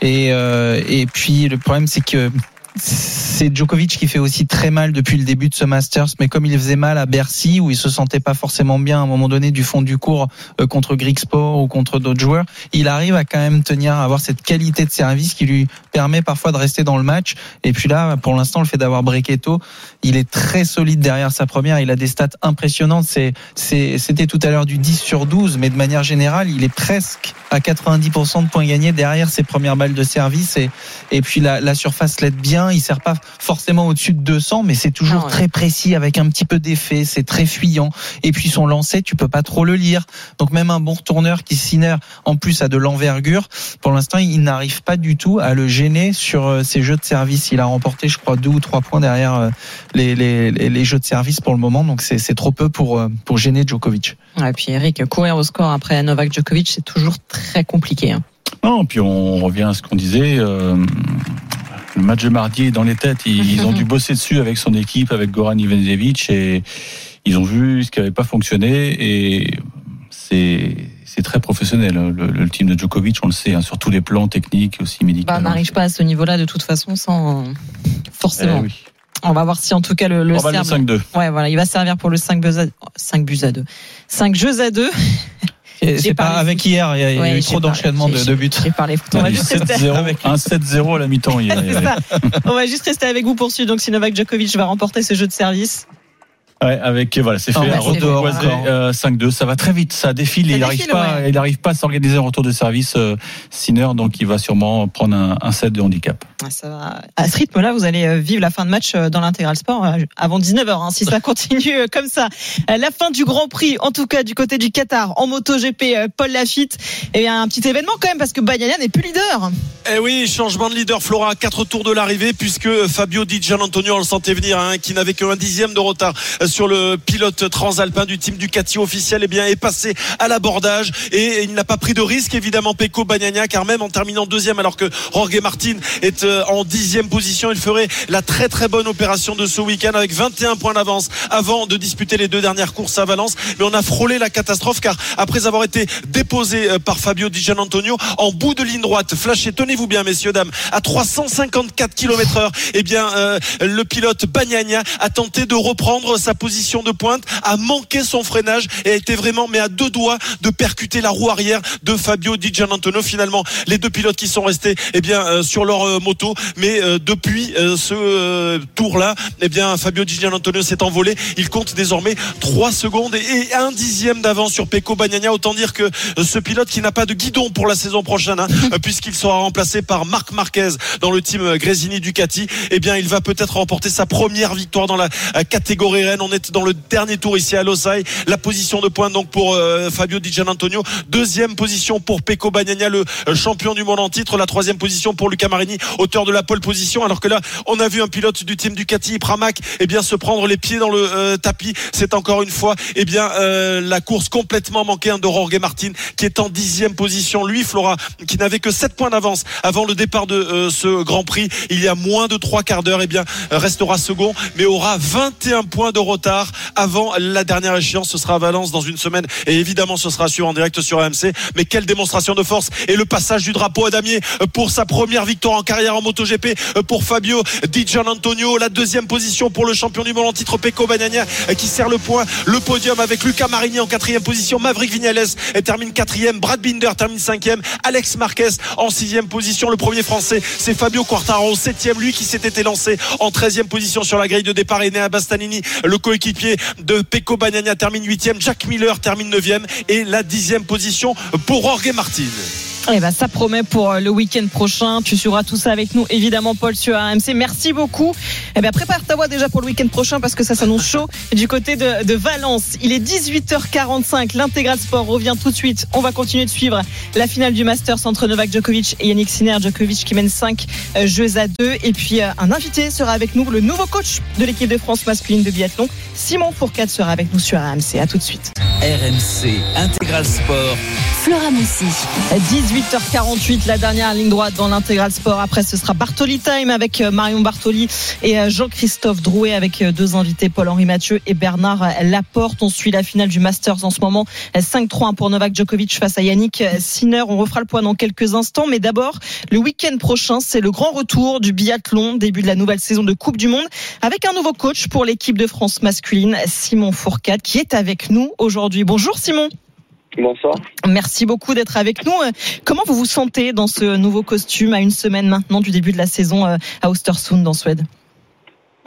Et, euh, et puis le problème, c'est que c'est Djokovic qui fait aussi très mal depuis le début de ce Masters, mais comme il faisait mal à Bercy, où il se sentait pas forcément bien à un moment donné du fond du cours euh, contre Greek Sport ou contre d'autres joueurs, il arrive à quand même tenir, à avoir cette qualité de service qui lui permet parfois de rester dans le match. Et puis là, pour l'instant, le fait d'avoir breaké tôt, il est très solide derrière sa première. Il a des stats impressionnantes. C'était tout à l'heure du 10 sur 12, mais de manière générale, il est presque à 90% de points gagnés derrière ses premières balles de service. Et, et puis la, la surface l'aide bien. Il sert pas forcément au-dessus de 200, mais c'est toujours ouais. très précis avec un petit peu d'effet. C'est très fuyant. Et puis son lancer, tu peux pas trop le lire. Donc même un bon retourneur qui Sinner en plus a de l'envergure. Pour l'instant, il n'arrive pas du tout à le gêner sur euh, ses jeux de service. Il a remporté, je crois, deux ou trois points derrière euh, les, les, les les jeux de service pour le moment. Donc c'est c'est trop peu pour euh, pour gêner Djokovic. Ouais, et puis Eric, courir au score après Novak Djokovic, c'est toujours très compliqué. hein. Non, puis on revient à ce qu'on disait. euh, le match de mardi est dans les têtes. Ils, ils ont dû [laughs] bosser dessus avec son équipe, avec Goran Ivanisevic, et ils ont vu ce qui n'avait pas fonctionné. Et c'est c'est très professionnel. hein. Le, le team de Djokovic, on le sait, hein, sur tous les plans techniques, aussi médicaux. Bah, on n'arrive pas à ce niveau-là de toute façon sans forcément. Eh oui. On va voir si en tout cas le, le On va le Serbe- 5-2. Ouais, voilà, il va servir pour le 5 buts à 5 buts à 2. 5 jeux à 2. C'est pas parlé avec hier, il y a, Ouais, eu trop d'enchaînements de, de buts. J'ai parlé foot. On va Un juste rester 7-0 un 7-0 à la mi-temps hier. [laughs] On va juste rester avec vous pour suivre. Donc, si Novak Djokovic va remporter ce jeu de service, Ouais, avec voilà, c'est fait. Oh, retour c'est fait. croisé, euh, 5-2, ça va très vite, ça défile. Ça il n'arrive pas, ouais. il n'arrive pas à s'organiser un retour de service. Euh, Sinner, donc il va sûrement prendre un, un set de handicap. Ah, Ça va. À ce rythme-là, vous allez euh, vivre la fin de match euh, dans l'intégral sport avant 19h, hein, si ça [laughs] continue comme ça. La fin du Grand Prix, en tout cas du côté du Qatar, en MotoGP, euh, Paul Lafitte. Et bien un petit événement quand même parce que Bagnaia n'est plus leader. Eh oui, changement de leader, Flora, à 4 tours de l'arrivée, puisque Fabio Di Gianantonio, on le sentait venir, hein, qui n'avait qu'un dixième de retard sur le pilote transalpin du team Ducati officiel, eh bien, est passé à l'abordage et il n'a pas pris de risque, évidemment, Pecco Bagnaia, car même en terminant deuxième, alors que Jorge Martin est euh, en dixième position, il ferait la très très bonne opération de ce week-end avec 21 points d'avance avant de disputer les deux dernières courses à Valence. Mais on a frôlé la catastrophe, car après avoir été déposé euh, par Fabio Di Gianantonio en bout de ligne droite, flashé, tenez-vous bien, messieurs, dames, à 354 km heure, eh bien, euh, le pilote Bagnaia a tenté de reprendre sa position de pointe, a manqué son freinage et a été vraiment, mais à deux doigts de percuter la roue arrière de Fabio Di Gianantonio. Finalement, les deux pilotes qui sont restés, eh bien, euh, sur leur euh, moto, mais euh, depuis ce tour-là, eh bien, Fabio Di Gianantonio s'est envolé. Il compte désormais 3 secondes et un dixième d'avance sur Pecco Bagnaia. Autant dire que ce pilote qui n'a pas de guidon pour la saison prochaine, hein, [laughs] puisqu'il sera remplacé par Marc Marquez dans le team Grésini Ducati, eh bien, il va peut-être remporter sa première victoire dans la catégorie Rennes. On est dans le dernier tour ici à Losail. La position de pointe donc pour euh, Fabio Di Gianantonio. Deuxième position pour Pecco Bagnaia, le euh, champion du monde en titre. La troisième position pour Luca Marini, auteur de la pole position. Alors que là, on a vu un pilote du team Ducati, Pramac, eh bien, se prendre les pieds dans le euh, tapis. C'est encore une fois, eh bien, la course complètement manquée hein, de Jorge Martin, qui est en dixième position. Lui, Flora, qui n'avait que 7 points d'avance avant le départ de ce Grand Prix, il y a moins de trois quarts d'heure, eh bien, restera second, mais aura 21 points de retard avant la dernière échéance. Ce sera à Valence dans une semaine, et évidemment, ce sera suivre en direct sur AMC. Mais quelle démonstration de force et le passage du drapeau à damier pour sa première victoire en carrière en MotoGP pour Fabio Di Gianantonio. La deuxième position pour le champion du monde en titre Pecco Bagnaia qui serre le point. Le podium avec Luca Marini en quatrième position. Maverick Vignales termine quatrième. Brad Binder termine cinquième. Alex Marquez en sixième position. Le premier français, c'est Fabio Quartaro, septième. Lui qui s'était lancé en treizième position sur la grille de départ. Enea Bastanini, le coéquipier de Pecco Bagnaia termine huitième. Jack Miller termine neuvième. Et la dixième position pour Jorge Martin. Eh ben, ça promet pour euh, le week-end prochain. Tu suivras tout ça avec nous, évidemment, Paul, sur AMC. Merci beaucoup. Eh ben, prépare ta voix déjà pour le week-end prochain parce que ça s'annonce chaud du côté de, de Valence. Il est 18h45. L'intégral sport revient tout de suite. On va continuer de suivre la finale du Masters entre Novak Djokovic et Yannick Sinner. Djokovic qui mène 5 euh, jeux à 2. Et puis, euh, un invité sera avec nous, le nouveau coach de l'équipe de France masculine de biathlon. Simon Fourcade sera avec nous sur AMC. À tout de suite. RMC Intégral Sport. Flora Moussi. 18h48, la dernière ligne droite dans l'intégral sport. Après, ce sera Bartoli Time avec euh, Marion Bartoli et euh, Jean-Christophe Drouet avec euh, deux invités, Paul-Henri Mathieu et Bernard Laporte. On suit la finale du Masters en ce moment. 5-3 pour Novak Djokovic face à Yannick Sinner. On refera le point dans quelques instants. Mais d'abord, le week-end prochain, c'est le grand retour du biathlon, début de la nouvelle saison de Coupe du Monde, avec un nouveau coach pour l'équipe de France masculine, Simon Fourcade, qui est avec nous aujourd'hui. Bonjour Simon. Bonsoir. Merci beaucoup d'être avec nous. Euh, Comment vous vous sentez dans ce nouveau costume à une semaine maintenant du début de la saison euh, à Östersund en Suède?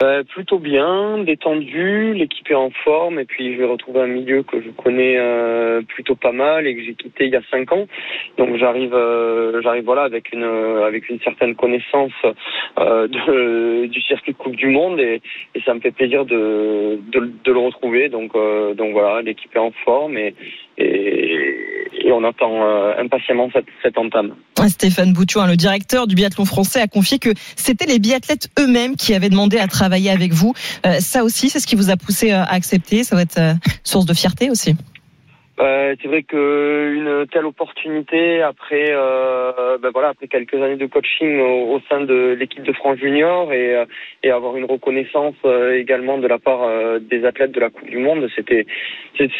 Euh, plutôt bien, détendu, l'équipe est en forme et puis je vais retrouver un milieu que je connais euh, plutôt pas mal et que j'ai quitté il y a cinq ans. Donc j'arrive, euh, j'arrive voilà avec une avec une certaine connaissance euh, de, [laughs] du circuit de Coupe du Monde et, et ça me fait plaisir de de, de le retrouver. Donc euh, donc voilà, l'équipe est en forme et et, et on attend euh, impatiemment cette, cette entame. Stéphane Boutio, hein, le directeur du biathlon français, a confié que c'était les biathlètes eux-mêmes qui avaient demandé à travailler avec vous. Euh, ça aussi, c'est ce qui vous a poussé euh, à accepter. Ça va être euh, source de fierté aussi. Euh, c'est vrai que une telle opportunité après euh, ben voilà après quelques années de coaching au, sein de l'équipe de France Junior et, euh, et avoir une reconnaissance euh, également de la part euh, des athlètes de la Coupe du Monde c'était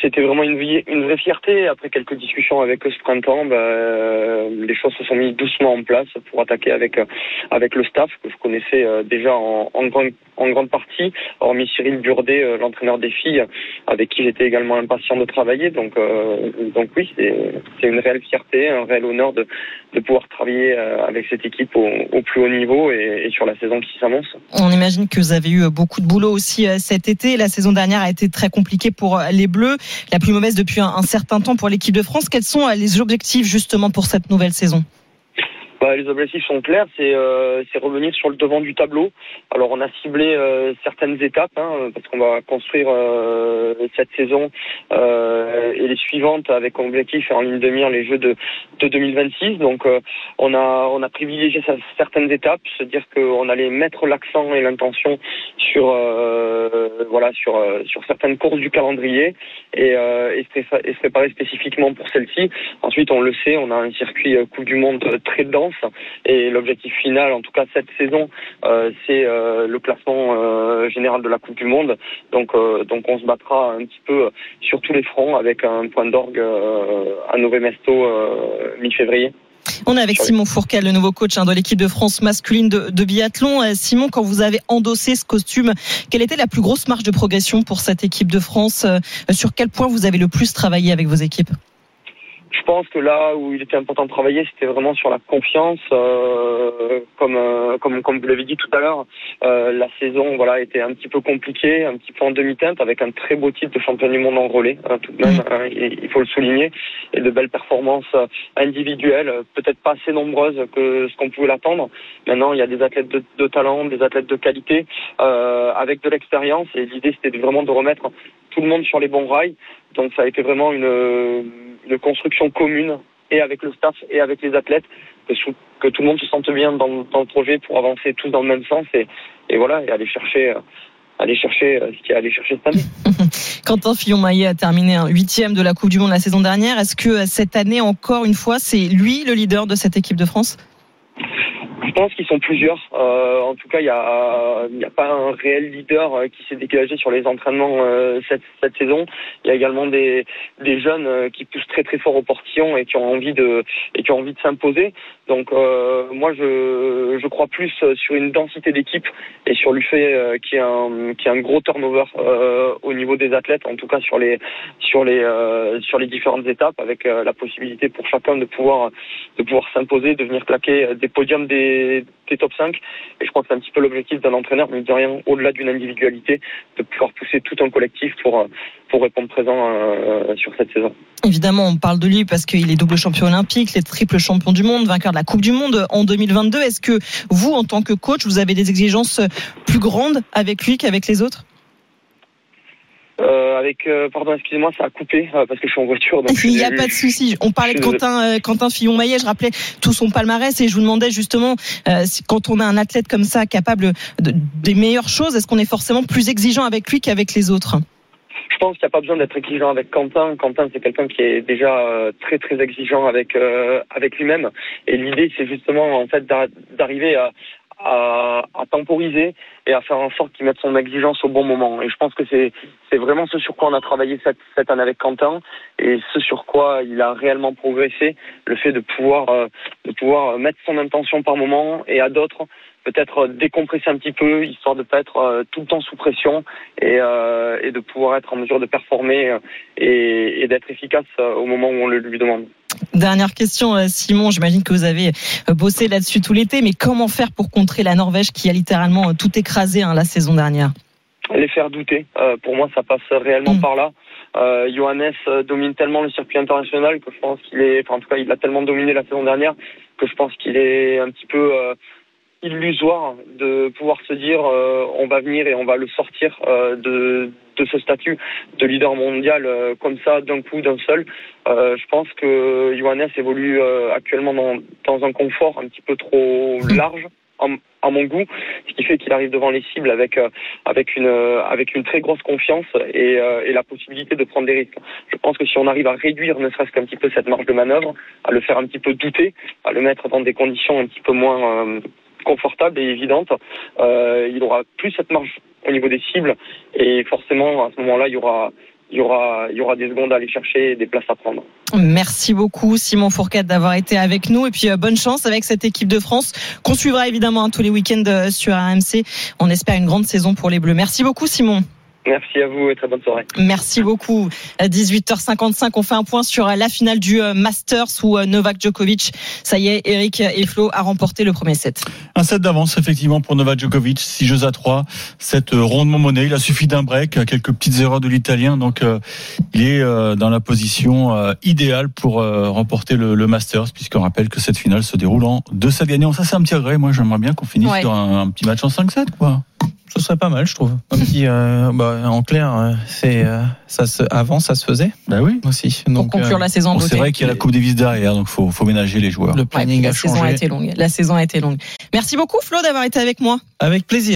c'était vraiment une, vie- une vraie fierté. Après quelques discussions avec eux ce printemps ben, euh, les choses se sont mises doucement en place pour attaquer avec avec le staff que je connaissais déjà en, en grande en grande partie hormis Cyril Burdet l'entraîneur des filles avec qui j'étais également impatient de travailler. Donc donc oui, c'est une réelle fierté, un réel honneur de, pouvoir travailler avec cette équipe au, plus haut niveau et, sur la saison qui s'annonce. On imagine que vous avez eu beaucoup de boulot aussi cet été. La saison dernière a été très compliquée pour les Bleus, la plus mauvaise depuis un certain temps pour l'équipe de France. Quels sont les objectifs justement pour cette nouvelle saison? Bah, les objectifs sont clairs, c'est euh, revenir sur le devant du tableau. Alors on a ciblé euh, certaines étapes, hein, parce qu'on va construire euh, cette saison euh, et les suivantes avec objectif en ligne de mire les Jeux de, de 2026. Donc euh, on a on a privilégié certaines étapes, se dire qu'on allait mettre l'accent et l'intention sur voilà sur sur certaines courses du calendrier et, et, se préparer spécifiquement pour celle-ci. Ensuite on le sait, on a un circuit Coupe du Monde très dense et l'objectif final, en tout cas cette saison, euh, c'est euh, le classement euh, général de la Coupe du Monde. Donc, donc on se battra un petit peu sur tous les fronts avec un point d'orgue à Nové Mesto mi-février. On est avec Simon Fourquet, le nouveau coach hein, de l'équipe de France masculine de, de, biathlon. Simon, quand vous avez endossé ce costume, quelle était la plus grosse marge de progression pour cette équipe de France Sur quel point vous avez le plus travaillé avec vos équipes? Je pense que là où il était important de travailler, c'était vraiment sur la confiance, euh, comme, euh, comme comme vous l'avez dit tout à l'heure. Euh, la saison, voilà, était un petit peu compliquée, un petit peu en demi-teinte, avec un très beau titre de champion du monde en relais, hein, tout de même. Mm. Hein, il, faut le souligner, et de belles performances individuelles, peut-être pas assez nombreuses que ce qu'on pouvait l'attendre. Maintenant, il y a des athlètes de, de talent, des athlètes de qualité, euh, avec de l'expérience, et l'idée c'était vraiment de remettre tout le monde sur les bons rails. Donc ça a été vraiment une construction commune et avec le staff et avec les athlètes, que, tout le monde se sente bien dans, le projet pour avancer tous dans le même sens et, et voilà, et aller chercher, euh, aller chercher euh, ce qu'il y a à aller chercher cette année. [laughs] Quentin Fillon-Maillet a terminé un huitième de la Coupe du Monde la saison dernière. Est-ce que euh, cette année, encore une fois, c'est lui le leader de cette équipe de France? Je pense qu'ils sont plusieurs. Euh, en tout cas, il n'y a, a pas un réel leader euh, qui s'est dégagé sur les entraînements euh, cette, cette, saison. Il y a également des, des jeunes euh, qui poussent très très fort au portillon et qui ont envie de et qui ont envie de s'imposer. Donc moi, je, je crois plus sur une densité d'équipe et sur le fait qu'il y, un, qu'il y a un gros turnover au niveau des athlètes, en tout cas sur les sur les sur les différentes étapes, avec la possibilité pour chacun de pouvoir de pouvoir s'imposer, de venir claquer des podiums des des, top 5. Et je crois que c'est un petit peu l'objectif d'un entraîneur, mais de rien au-delà d'une individualité, de pouvoir pousser tout un collectif pour, pour répondre présent euh, sur cette saison. Évidemment, on parle de lui parce qu'il est double champion olympique, les triple champions du monde, vainqueur de la Coupe du Monde en 2022. Est-ce que vous, en tant que coach, vous avez des exigences plus grandes avec lui qu'avec les autres? Euh, avec, euh, pardon, excusez-moi, ça a coupé euh, parce que je suis en voiture. Donc [laughs] Il n'y a pas de souci. On parlait de Quentin, Quentin Fillon-Maillet. Je rappelais tout son palmarès et je vous demandais justement quand on a un athlète comme ça capable de, des meilleures choses, est-ce qu'on est forcément plus exigeant avec lui qu'avec les autres? Je pense qu'il n'y a pas besoin d'être exigeant avec Quentin. Quentin, c'est quelqu'un qui est déjà très très exigeant avec avec lui-même. Et l'idée, c'est justement en fait d'arriver à, à, à, temporiser et à faire en sorte qu'il mette son exigence au bon moment. Et je pense que c'est c'est vraiment ce sur quoi on a travaillé cette, cette année avec Quentin et ce sur quoi il a réellement progressé, le fait de pouvoir euh, de pouvoir mettre son intention par moment et à d'autres peut-être décompresser un petit peu, histoire de pas être euh, tout le temps sous pression et, euh, et de pouvoir être en mesure de performer et, et d'être efficace au moment où on le lui demande. Dernière question, euh, Simon. J'imagine que vous avez euh, bossé là-dessus tout l'été, mais comment faire pour contrer la Norvège qui a littéralement euh, tout écrasé hein, la saison dernière? Les faire douter. pour moi, ça passe réellement mm. par là. Johannes domine tellement le circuit international que je pense qu'il est, enfin, en tout cas, il a tellement dominé la saison dernière que je pense qu'il est un petit peu illusoire de pouvoir se dire on va venir et on va le sortir de de ce statut de leader mondial euh, comme ça d'un coup, d'un seul. Euh, je pense que Johannes évolue euh, actuellement dans, dans, un confort un petit peu trop [laughs] large. À mon goût, ce qui fait qu'il arrive devant les cibles avec avec une avec une très grosse confiance et, et, la possibilité de prendre des risques. Je pense que si on arrive à réduire ne serait-ce qu'un petit peu cette marge de manœuvre, à le faire un petit peu douter, à le mettre dans des conditions un petit peu moins confortables et évidentes, il aura plus cette marge au niveau des cibles. Et forcément, à ce moment-là, il y aura, il y aura, il y aura des secondes à aller chercher et des places à prendre. Merci beaucoup Simon Fourquette d'avoir été avec nous et puis euh, bonne chance avec cette équipe de France qu'on suivra évidemment tous les week-ends euh, sur AMC. On espère une grande saison pour les Bleus. Merci beaucoup Simon. Merci à vous et très bonne soirée. Merci beaucoup. À 18h55, on fait un point sur la finale du euh, Masters où euh, Novak Djokovic, ça y est, Eric et Flo a remporté le premier set. Un set d'avance, effectivement, pour Novak Djokovic. 6 jeux à 3. Set euh, rondement monnaie. Il a suffi d'un break, quelques petites erreurs de l'italien. Donc, il est dans la position idéale pour remporter le, le Masters, puisqu'on rappelle que cette finale se déroule en 2 sets gagnants. Ça, c'est un petit regret. Moi, j'aimerais bien qu'on finisse Ouais. sur un, un petit match en 5-7, quoi. Ce serait pas mal, je trouve. Un petit, euh, bah, en clair, euh, c'est euh, ça se, avant ça se faisait Bah oui. aussi. Pour Donc, conclure euh, la saison Bon, c'est vrai qu'il y a la Coupe Davis derrière, donc faut, faut ménager les joueurs. le Ouais, planning la a saison a changé. été longue. La saison a été longue. Merci beaucoup Flo d'avoir été avec moi. Avec plaisir.